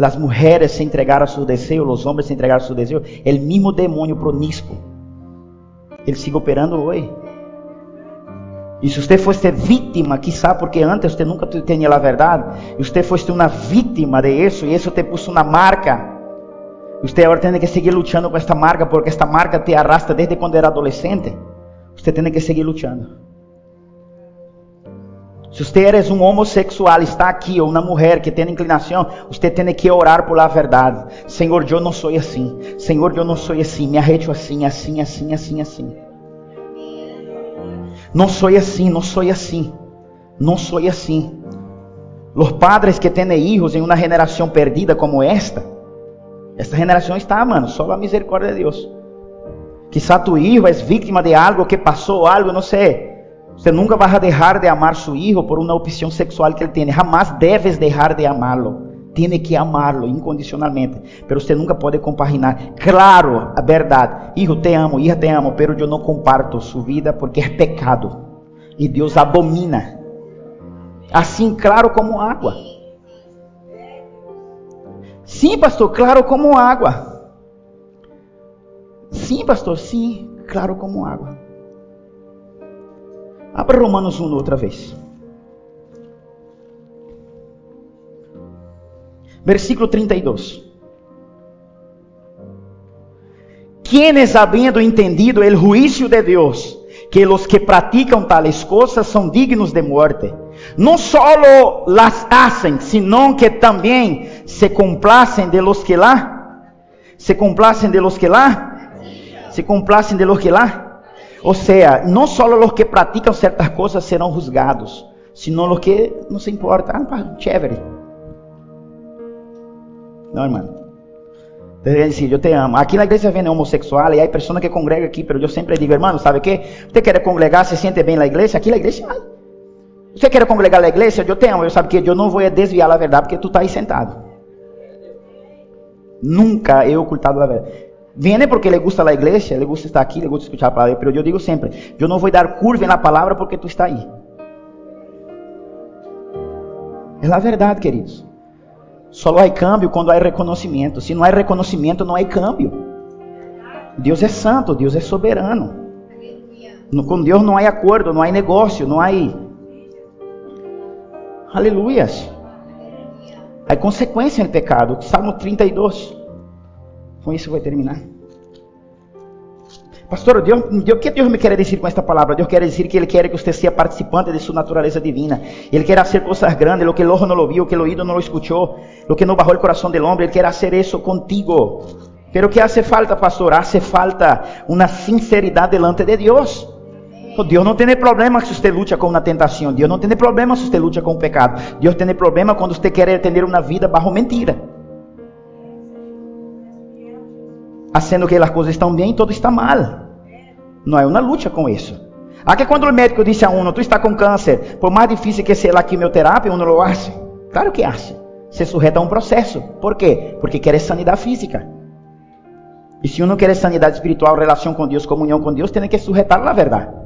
as mulheres se entregaram a seus desejos, os homens se entregaram a seus desejos, o mesmo demônio promiscuo, ele sigue operando hoje. E se você fosse vítima, quizá porque antes você nunca tinha a verdade, e você fosse uma vítima de isso, e isso te puso uma marca, você agora tem que seguir lutando com esta marca, porque esta marca te arrasta desde quando era adolescente. Você tem que seguir lutando. Se você eres um homossexual, está aqui, ou uma mulher que tem inclinação, você tem que orar por a verdade. Senhor, eu não sou assim. Senhor, eu não sou assim. Me arreto assim, assim, assim, assim, assim. Não sou assim, não sou assim. Não sou assim. Os padres que têm filhos em uma geração perdida como esta, esta geração está, mano, só a misericórdia de Deus. Quizá tu hijo es víctima de algo que pasó, algo, no sé. Você nunca vai deixar de amar su hijo por uma opção sexual que ele tem. Jamás deves deixar de amá-lo. Tiene que amá-lo incondicionalmente. Pero você nunca pode compaginar. Claro, a verdade. Hijo, te amo, hija, te amo. Pero eu não comparto sua vida porque é pecado. E Deus abomina. Assim, claro como água. Sim, pastor, claro como água. Sim, pastor, sim, claro como água. Abra Romanos 1 outra vez. Versículo 32. Quienes habiendo entendido el juicio de Dios, que los que practican tales cosas son dignos de muerte, no solo las hacen, sino que también se complacen de los que la, se complacen de los que la se complacem de lo que lá. Ou seja, não só os que praticam certas coisas serão juzgados, sino os que não se importa. Ah, chévere. Não, irmão. Deve dizer, eu te amo. Aqui na igreja vem homossexual e há pessoas que congregam aqui, mas eu sempre digo, irmão, sabe que? Você quer congregar, se sente bem na igreja? Aqui na igreja vai. Você quer congregar na igreja? Eu te amo. Eu sabe que eu não vou desviar a verdade porque tu está aí sentado. Nunca eu ocultado a verdade. Viene porque le gusta la iglesia, le gusta estar aquí, le gusta escuchar la palabra, pero yo digo siempre, yo no voy a dar curva en la palabra porque tú estás ahí. É a verdade, queridos. Só há câmbio quando há reconhecimento. Se não há reconhecimento, não há câmbio. Deus é santo, Deus é soberano. Com Deus não há acordo, não há negócio, não há. Aleluias. Há consequência no pecado. Salmo 32. Com isso vou terminar. Pastor, Deus, Deus, o que Deus me quer dizer com esta palavra? Deus quer dizer que Ele quer que você seja participante de sua natureza divina. Ele quer fazer coisas grandes, lo que o ojo não lo viu, que o oído não lo escuchou, lo que não bajou o coração del hombre. Ele quer fazer isso contigo. Pero que hace falta, pastor? Hace falta uma sinceridade delante de Deus. Deus não tem problema se você luta com uma tentação. Deus não tem problema se você luta com o pecado. Deus tem problema quando você quer ter uma vida bajo mentira. Sendo que as coisas estão bem, todo está mal. Não é uma luta com isso. Aqui quando o médico disse a um, tu está com câncer, por mais difícil que seja a quimioterapia, um não lo hace. Claro que hace. Se sujeta a um processo. Por quê? Porque quer sanidade física. E se uno quer sanidade espiritual, relação com Deus, comunhão com Deus, tem que sujetar a verdade.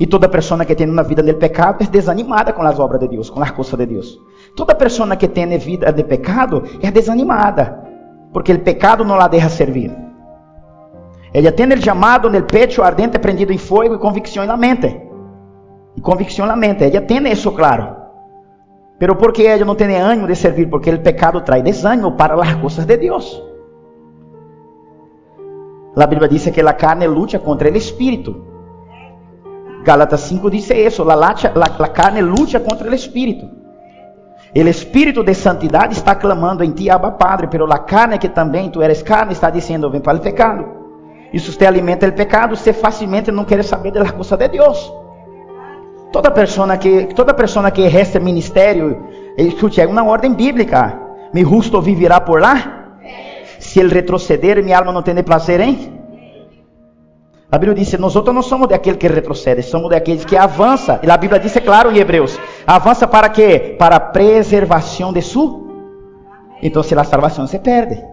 E toda pessoa que tem uma vida no pecado é desanimada com as obras de Deus, com as coisas de Deus. Toda pessoa que tem vida de pecado é desanimada, porque o pecado não la deixa servir. Ela tem o chamado no pecho ardente, prendido em fogo e convicção na mente. E convicção na mente. Ela tem isso claro. Pero porque ela não tem ânimo de servir, porque o pecado traz desânimo para as coisas de Deus. A Bíblia diz que a carne luta contra o espírito. Gálatas 5 diz isso: la, la, la carne luta contra o espírito. O espírito de santidade está clamando em ti, Abba Padre, pero la carne que também tu eres carne está dizendo: vem para o pecado. E se você alimenta o pecado, você facilmente não quer saber das coisas de Deus. Toda pessoa que toda pessoa que exerce ministério, escute, é uma ordem bíblica. Mi justo vivirá por lá? Se ele retroceder, minha alma não tem prazer em? A Bíblia diz: Nós não somos daquele que retrocede, somos daqueles que avança. E a Bíblia diz, é claro, em Hebreus: avança para quê? Para a preservação de su. Então, se a salvação se perde,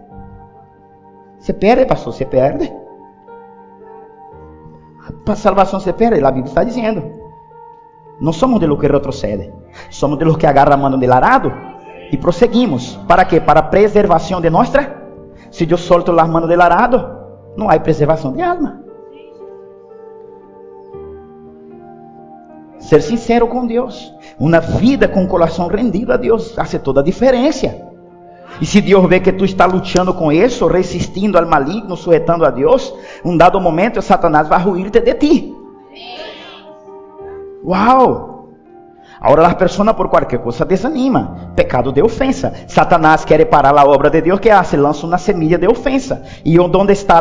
se perde, pastor, se perde. A salvação se perde, a Bíblia está dizendo. Não somos de los que retrocede, somos de los que agarra a mano del arado e prosseguimos. ¿Para quê? Para a preservação de nossa. Se eu solto las manos del arado, não há preservação de alma. Ser sincero com Deus, uma vida com o coração rendido a Deus, faz toda a diferença. E se Deus vê que tu está lutando com isso, resistindo ao maligno, sujetando a Deus, um dado momento Satanás vai ruir-te de ti. Uau! Agora a pessoa por qualquer coisa desanima. Pecado de ofensa. Satanás quer parar a obra de Deus que hace, lança uma semilla de ofensa. E onde está,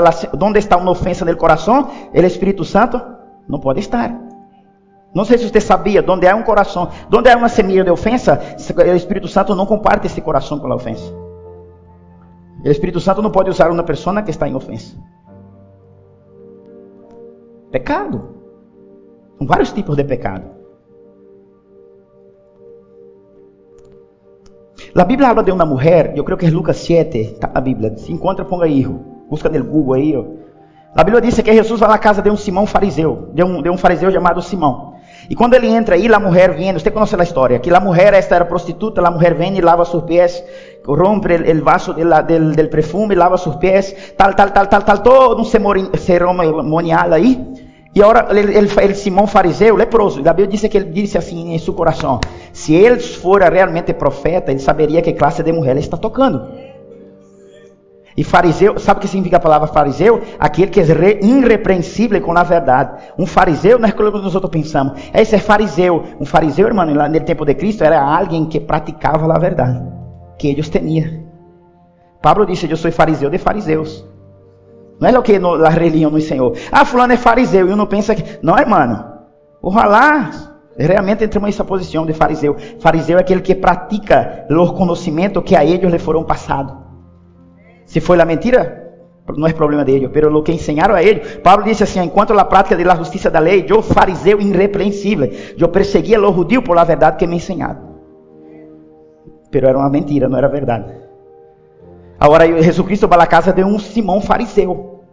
está uma ofensa no coração? O Espírito Santo não pode estar. Não sei se você sabia, onde há um coração, onde há uma semilla de ofensa, o Espírito Santo não comparte esse coração com a ofensa. O Espírito Santo não pode usar uma pessoa que está em ofensa. Pecado. São vários tipos de pecado. A Bíblia habla de uma mulher, eu creio que é Lucas 7, está na Bíblia. Se encontra, ponga aí, busca no Google aí. Ó. A Bíblia diz que Jesus vai à casa de um Simão fariseu, de um, de um fariseu chamado Simão. E quando ele entra aí, a mulher vem, você conhece a história, que a mulher, esta era prostituta, a mulher vem e lava seus pés, rompe o vaso del, del, del perfume, lava seus pés, tal, tal, tal, tal, tal, todo um cerimonial aí. E agora ele, ele, Simão fariseu, leproso, a Bíblia diz que ele disse assim em seu coração: se ele fora realmente profeta, ele saberia que classe de mulher ele está tocando. E fariseu, sabe o que significa a palavra fariseu? Aquele que é irrepreensível com a verdade. Um fariseu não é como nós outros pensamos. Esse é fariseu. Um fariseu, irmão, no tempo de Cristo, era alguém que praticava a verdade. Que eles tinham. Pablo disse: Eu sou fariseu de fariseus. Não é o que a religião nos ensinou. Ah, fulano é fariseu. E uno pensa que. Não, irmão. Ojalá realmente entramos nessa posição de fariseu. Fariseu é aquele que pratica o conhecimento que a eles lhe foram passados. Se foi a mentira, não é problema deles, mas o que ensinaram a eles. Pablo disse assim: enquanto a prática da justiça da lei, eu fariseu irrepreensível, eu perseguia os judios por a verdade que me ensinaram. Pero era uma mentira, não era verdade. Agora, Jesus Cristo vai à casa de um Simão fariseu.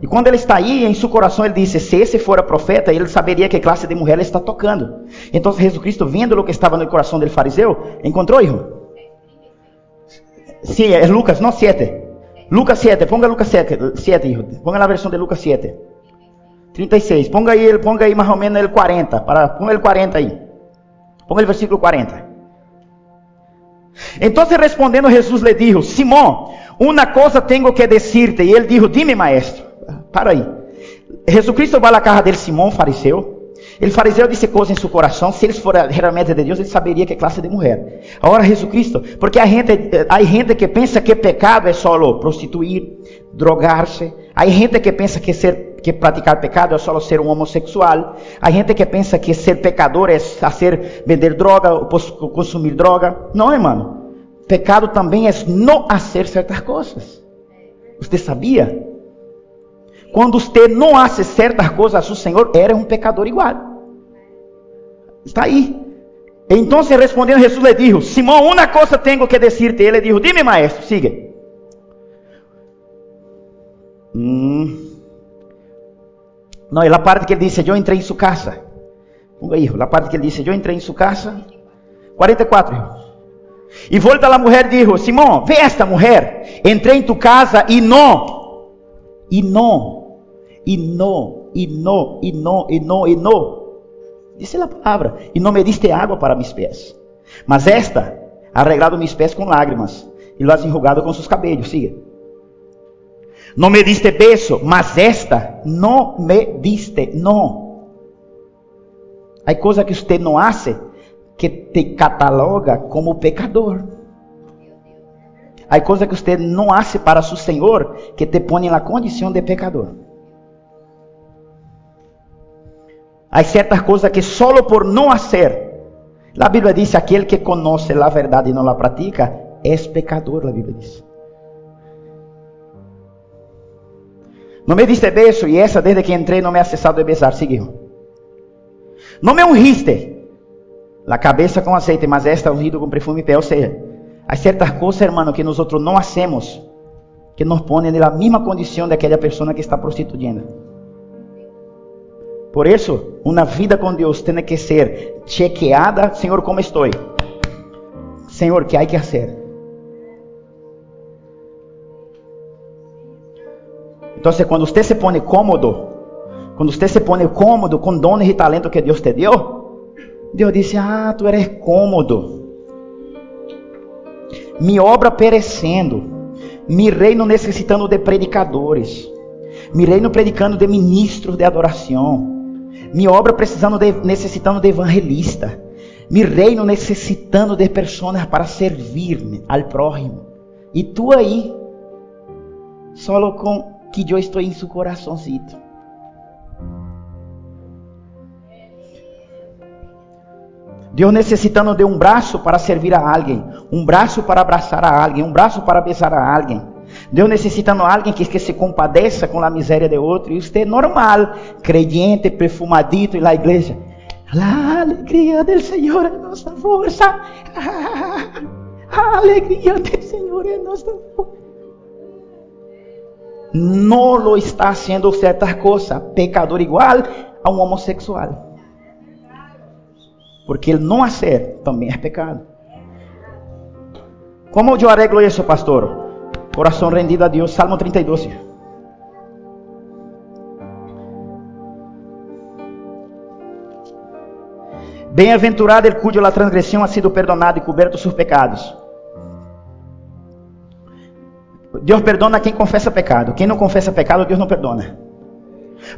E quando ele está aí, em seu coração, ele disse: Se esse fora profeta, ele saberia que classe de mulher ele está tocando. Então, Jesus Cristo, vendo o que estava no coração do fariseu, encontrou, hijo? Sim, é Lucas, não 7. Lucas 7, ponga Lucas 7, 7 hijo. Ponga na versão de Lucas 7. 36. Ponga aí, ponga aí mais ou menos ele 40. Para, ponga ele 40 aí. Ponga ele versículo 40. Então respondendo Jesus lhe dijo, Simão, uma coisa tenho que decirte. E ele dijo, dime maestro. Para aí. Jesus Cristo vai à casa dele, Simão, fariseu. Ele fariseu disse coisas em seu coração. Se ele for realmente de Deus, ele saberia que classe de mulher. Agora Jesus Cristo, porque há gente, há gente que pensa que pecado é só prostituir, drogar-se. Há gente que pensa que ser que praticar pecado é só ser um homossexual. Há gente que pensa que ser pecador é ser vender droga, consumir droga. Não, irmão. Pecado também é não fazer certas coisas. Você sabia? Quando você não hace certas coisas, o Senhor era um pecador igual. Está aí. Então, respondendo, Jesús le dijo, Simão, uma coisa tenho que decirte. Ele lhe dijo, dime maestro, sigue. Hum. Não é a parte que ele disse: Eu entrei em sua casa. Ponga hijo, a parte que ele disse: Eu entrei em sua casa. 44. E volta a mulher e dijo: Simão, vê esta mulher. Entrei em tu casa e não, e não, e não, e não, e não, e não, e não, Dice a palavra, e não me diste água para mis pés. Mas esta, arreglado mis pés com lágrimas, e lo has enrugado com seus cabelos. Siga. Não me diste beso, mas esta, não me diste, não. Há coisas que você não hace que te cataloga como pecador. Há coisas que você não hace para seu Senhor que te põe na condição de pecador. Há certas coisas que solo por não hacer, a Bíblia diz: aquele que conhece a verdade e não a pratica é pecador. A Bíblia diz. Não me diste beso e essa desde que entrei não me ha cessado de besar. Seguiu. Não me ungiste a cabeça com aceite, mas esta ungido com perfume pé. Ou seja, há certas coisas, hermano, que nós não hacemos, que nos põem na mesma condição daquela pessoa que está prostituindo. Por isso, uma vida com Deus tem que ser chequeada. Senhor, como estou? Senhor, que há que fazer? Então, quando você se põe cômodo, quando você se põe cômodo com dones e talento que Deus te deu, Deus disse: Ah, tu eres cômodo. Mi obra perecendo, mi reino necessitando de predicadores, mi reino predicando de ministros de adoração, mi obra precisando de, necessitando de evangelista, mi reino necessitando de pessoas para servir ao próximo. E tu aí, solo com que eu estou em seu coraçãozinho. Deus necessitando de um braço para servir a alguém, um braço para abraçar a alguém, um braço para besar a alguém. Deus necessitando de alguém que, que se compadeça com a miséria de outro. E você é normal, creyente, perfumadito e na igreja. A alegria do Senhor é nossa força. A alegria do Senhor é nossa força. Não lo está haciendo certa coisa, pecador igual a um homossexual. Porque ele não hacer também é pecado. Como eu arreglo isso, pastor? Coração rendido a Deus, Salmo 32. Bem-aventurado el cujo la transgressão ha sido perdonada e coberto seus pecados. Deus perdona quem confessa pecado. Quem não confessa pecado, Deus não perdona.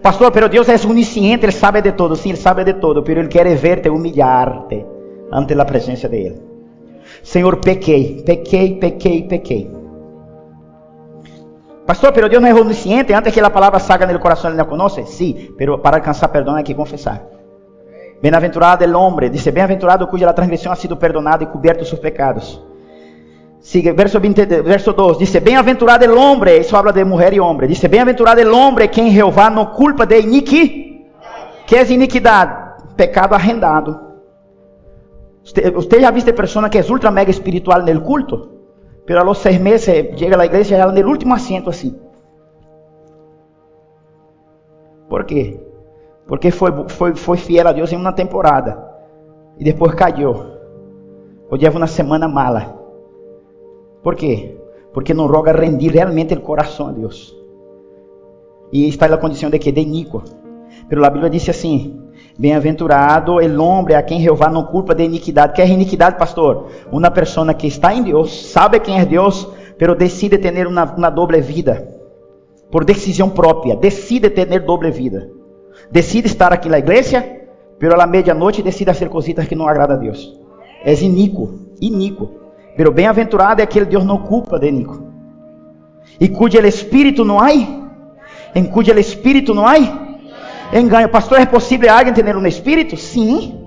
Pastor, pero Deus é onisciente, Ele sabe de todo. Sim, Ele sabe de todo, pero Ele quer verte humilhar-te ante a presença de Ele. Senhor, pequei, pequei, pequei, pequei. Pastor, pero Deus não é onisciente, antes que a palavra salga no coração, Ele não conhece? Sim, pero para alcançar perdão hay que confessar. Bem-aventurado el hombre, dice, bem-aventurado cuja transgressão ha sido perdonada e coberto seus pecados. Sigue, verso, 20, verso 2, dice, bem-aventurado el hombre, isso habla de mulher e homem, dice, bem-aventurado el hombre que em Jeová não culpa de iniquidade. Que é iniquidade? Pecado arrendado. Você já viste pessoa que é ultra mega espiritual no culto? Pero a los seis meses chega à igreja e ela no último assento assim. Por quê? Porque foi, foi, foi fiel a Deus em uma temporada. E depois caiu. Ou leva uma semana mala. ¿Por quê? Porque não roga rendir realmente o coração a Deus. E está na condição de que? De iníquo. Pero a Bíblia diz assim: Bem-aventurado el hombre a quem Jeová não culpa de iniquidade. Que é iniquidade, pastor? Uma pessoa que está em Deus, sabe quem é Deus, pero decide ter uma, uma doble vida. Por decisão própria, decide ter doble vida. Decide estar aqui na igreja, pero a la medianoite decide fazer coisitas que não agrada a Deus. É iníquo, iníquo. Pero bem-aventurado é aquele Deus não culpa de Nico. E cujo espírito não há? Em cujo espírito não há? Enganho. Pastor, é possível alguém ter um espírito? Sim.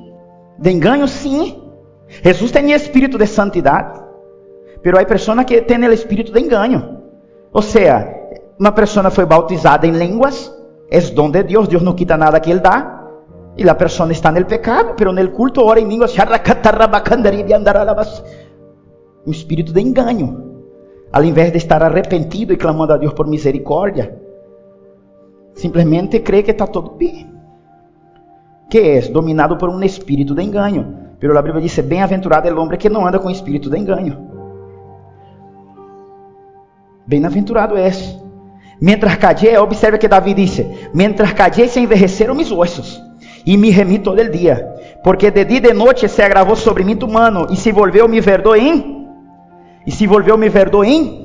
De enganho, sim. Jesus tinha espírito de santidade. Pero há pessoas que têm o espírito de enganho. Ou seja, uma pessoa foi bautizada em línguas, é dom de Deus, Deus não quita nada que ele dá. E a pessoa está no pecado, pero no culto ora em línguas um espírito de engano, ao invés de estar arrependido e clamando a Deus por misericórdia. Simplesmente crê que está todo bem. Que é dominado por um espírito de engano. Pero a Bíblia diz: bem-aventurado é o homem que não anda com espírito de engano. Bem-aventurado é esse. Mientras callé, observe que Davi disse: Mientras callé se envejeceram mis ossos e me remi todo el dia, porque de dia e de noite se agravou sobre mim tu mano e se volveu me verdor em e se volveu me verdor em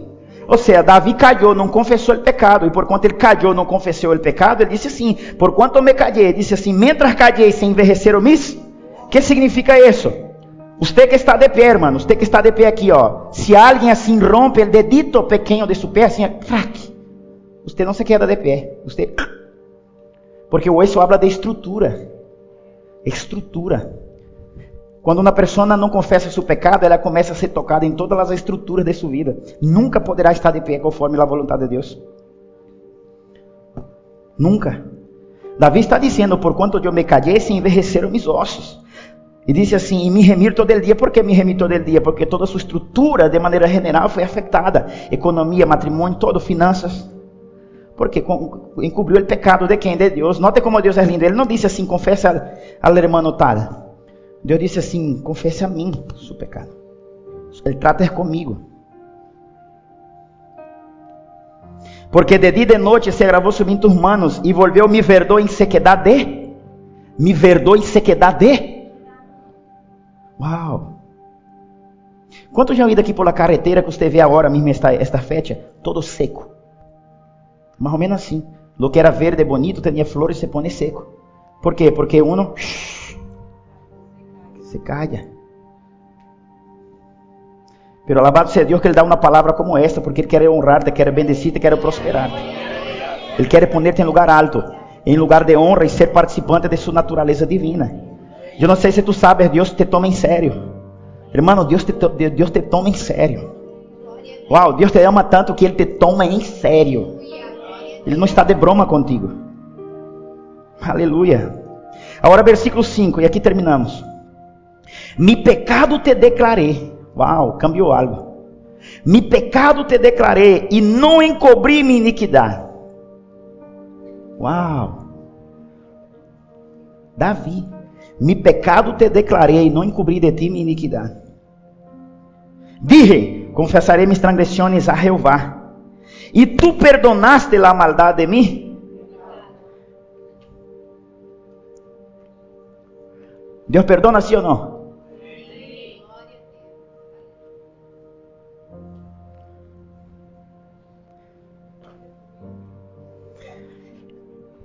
ou seja, Davi callou, não confessou o pecado, e por quanto ele callou, não confessou o pecado, ele disse assim: Por quanto me callei, ele disse assim: Mientras callei se envejeceram mis, que significa isso? Você que está de pé, hermano, você que está de pé aqui, ó. Se alguém assim rompe o dedito pequeno de seu pé, assim, crack, você não se queda de pé. Você, porque o osso habla de estrutura, estrutura. Quando uma pessoa não confessa seu pecado, ela começa a ser tocada em todas as estruturas de sua vida. Nunca poderá estar de pé conforme a vontade de Deus. Nunca. Davi está dizendo: Por quanto eu me callei, se envelheceram meus ossos. E disse assim: e me remir todo el dia. Por que me remir todo el dia? Porque toda sua estrutura, de maneira general, foi afetada: economia, matrimônio, todo, finanças. Porque encobriu o pecado de quem? De Deus. Note como Deus é lindo. Ele não disse assim: confessa al hermano tal. Deus disse assim: confesse a mim o seu pecado. Ele trata comigo. Porque de dia e de noite se agravou sobre tus manos e volveu me verdou em sequedade. Me verdou em sequedade. Uau! Quantos já ido aqui pela carretera que você vê agora mesmo esta, esta fecha? Todo seco. Mais ou menos assim. Lo que era verde, bonito, tinha flores, se põe seco. Por quê? Porque uno se calla. Pero alabado seja Deus que Ele dá uma palavra como esta, porque Ele quer honrar-te, quer bendecir-te, quer prosperar-te. Ele quer poner-te em lugar alto, em lugar de honra e ser participante de sua natureza divina. Eu não sei se tu sabes, Deus te toma em sério. Hermano, Deus te, Deus te toma em sério. Uau, Deus te ama tanto que Ele te toma em sério. Ele não está de broma contigo. Aleluia. Agora, versículo 5, e aqui terminamos. Mi pecado te declarei. Uau, cambiou algo. Mi pecado te declarei e não encobri minha iniquidade. Uau. Davi. Mi pecado te declarei, não encobri de ti minha iniquidade. Dije, confessarei mis transgresiones a Jeová. E tu perdonaste a maldade de mim? Deus perdona sim ou não?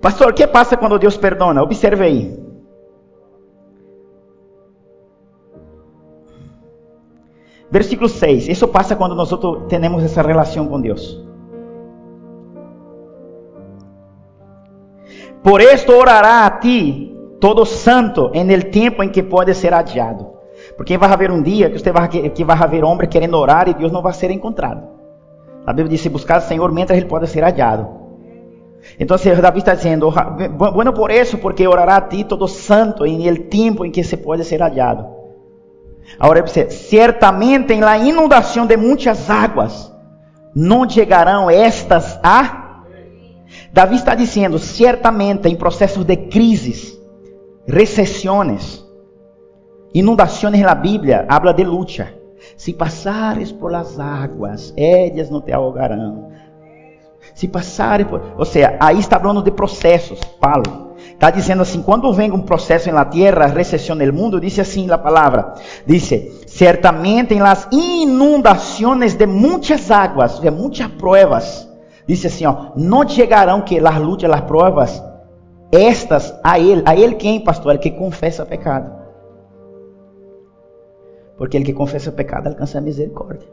Pastor, o que passa quando Deus perdona? Observe aí. Versículo 6. Isso passa quando nós temos essa relação com Deus. Por esto orará a ti todo santo en el tempo em que pode ser adiado. Porque vai haver um dia que você vai que vai haver homem querendo orar e Deus não vai ser encontrado. A Bíblia diz: buscar o Senhor mientras ele pode ser adiado. Então, Davi está dizendo: bueno por isso, porque orará a ti todo santo em el tempo em que se pode ser adiado. Agora você, certamente em la inundação de muitas águas, não chegarão estas a. Davi está dizendo, certamente em processos de crises, recessões, inundações na Bíblia, habla de luta. Se passares por las águas, elas não te ahogarão. Se passares por. Ou seja, aí está falando de processos, Paulo. Está dizendo assim, quando vem um processo na terra, recessão no mundo, diz assim a palavra, diz, certamente em las inundações de muitas águas, de muitas pruebas, diz assim, ó, não chegarão que las lutas, las pruebas, estas a ele, a ele quem, pastor? Ele que confessa pecado. Porque ele que confessa pecado alcança a misericórdia.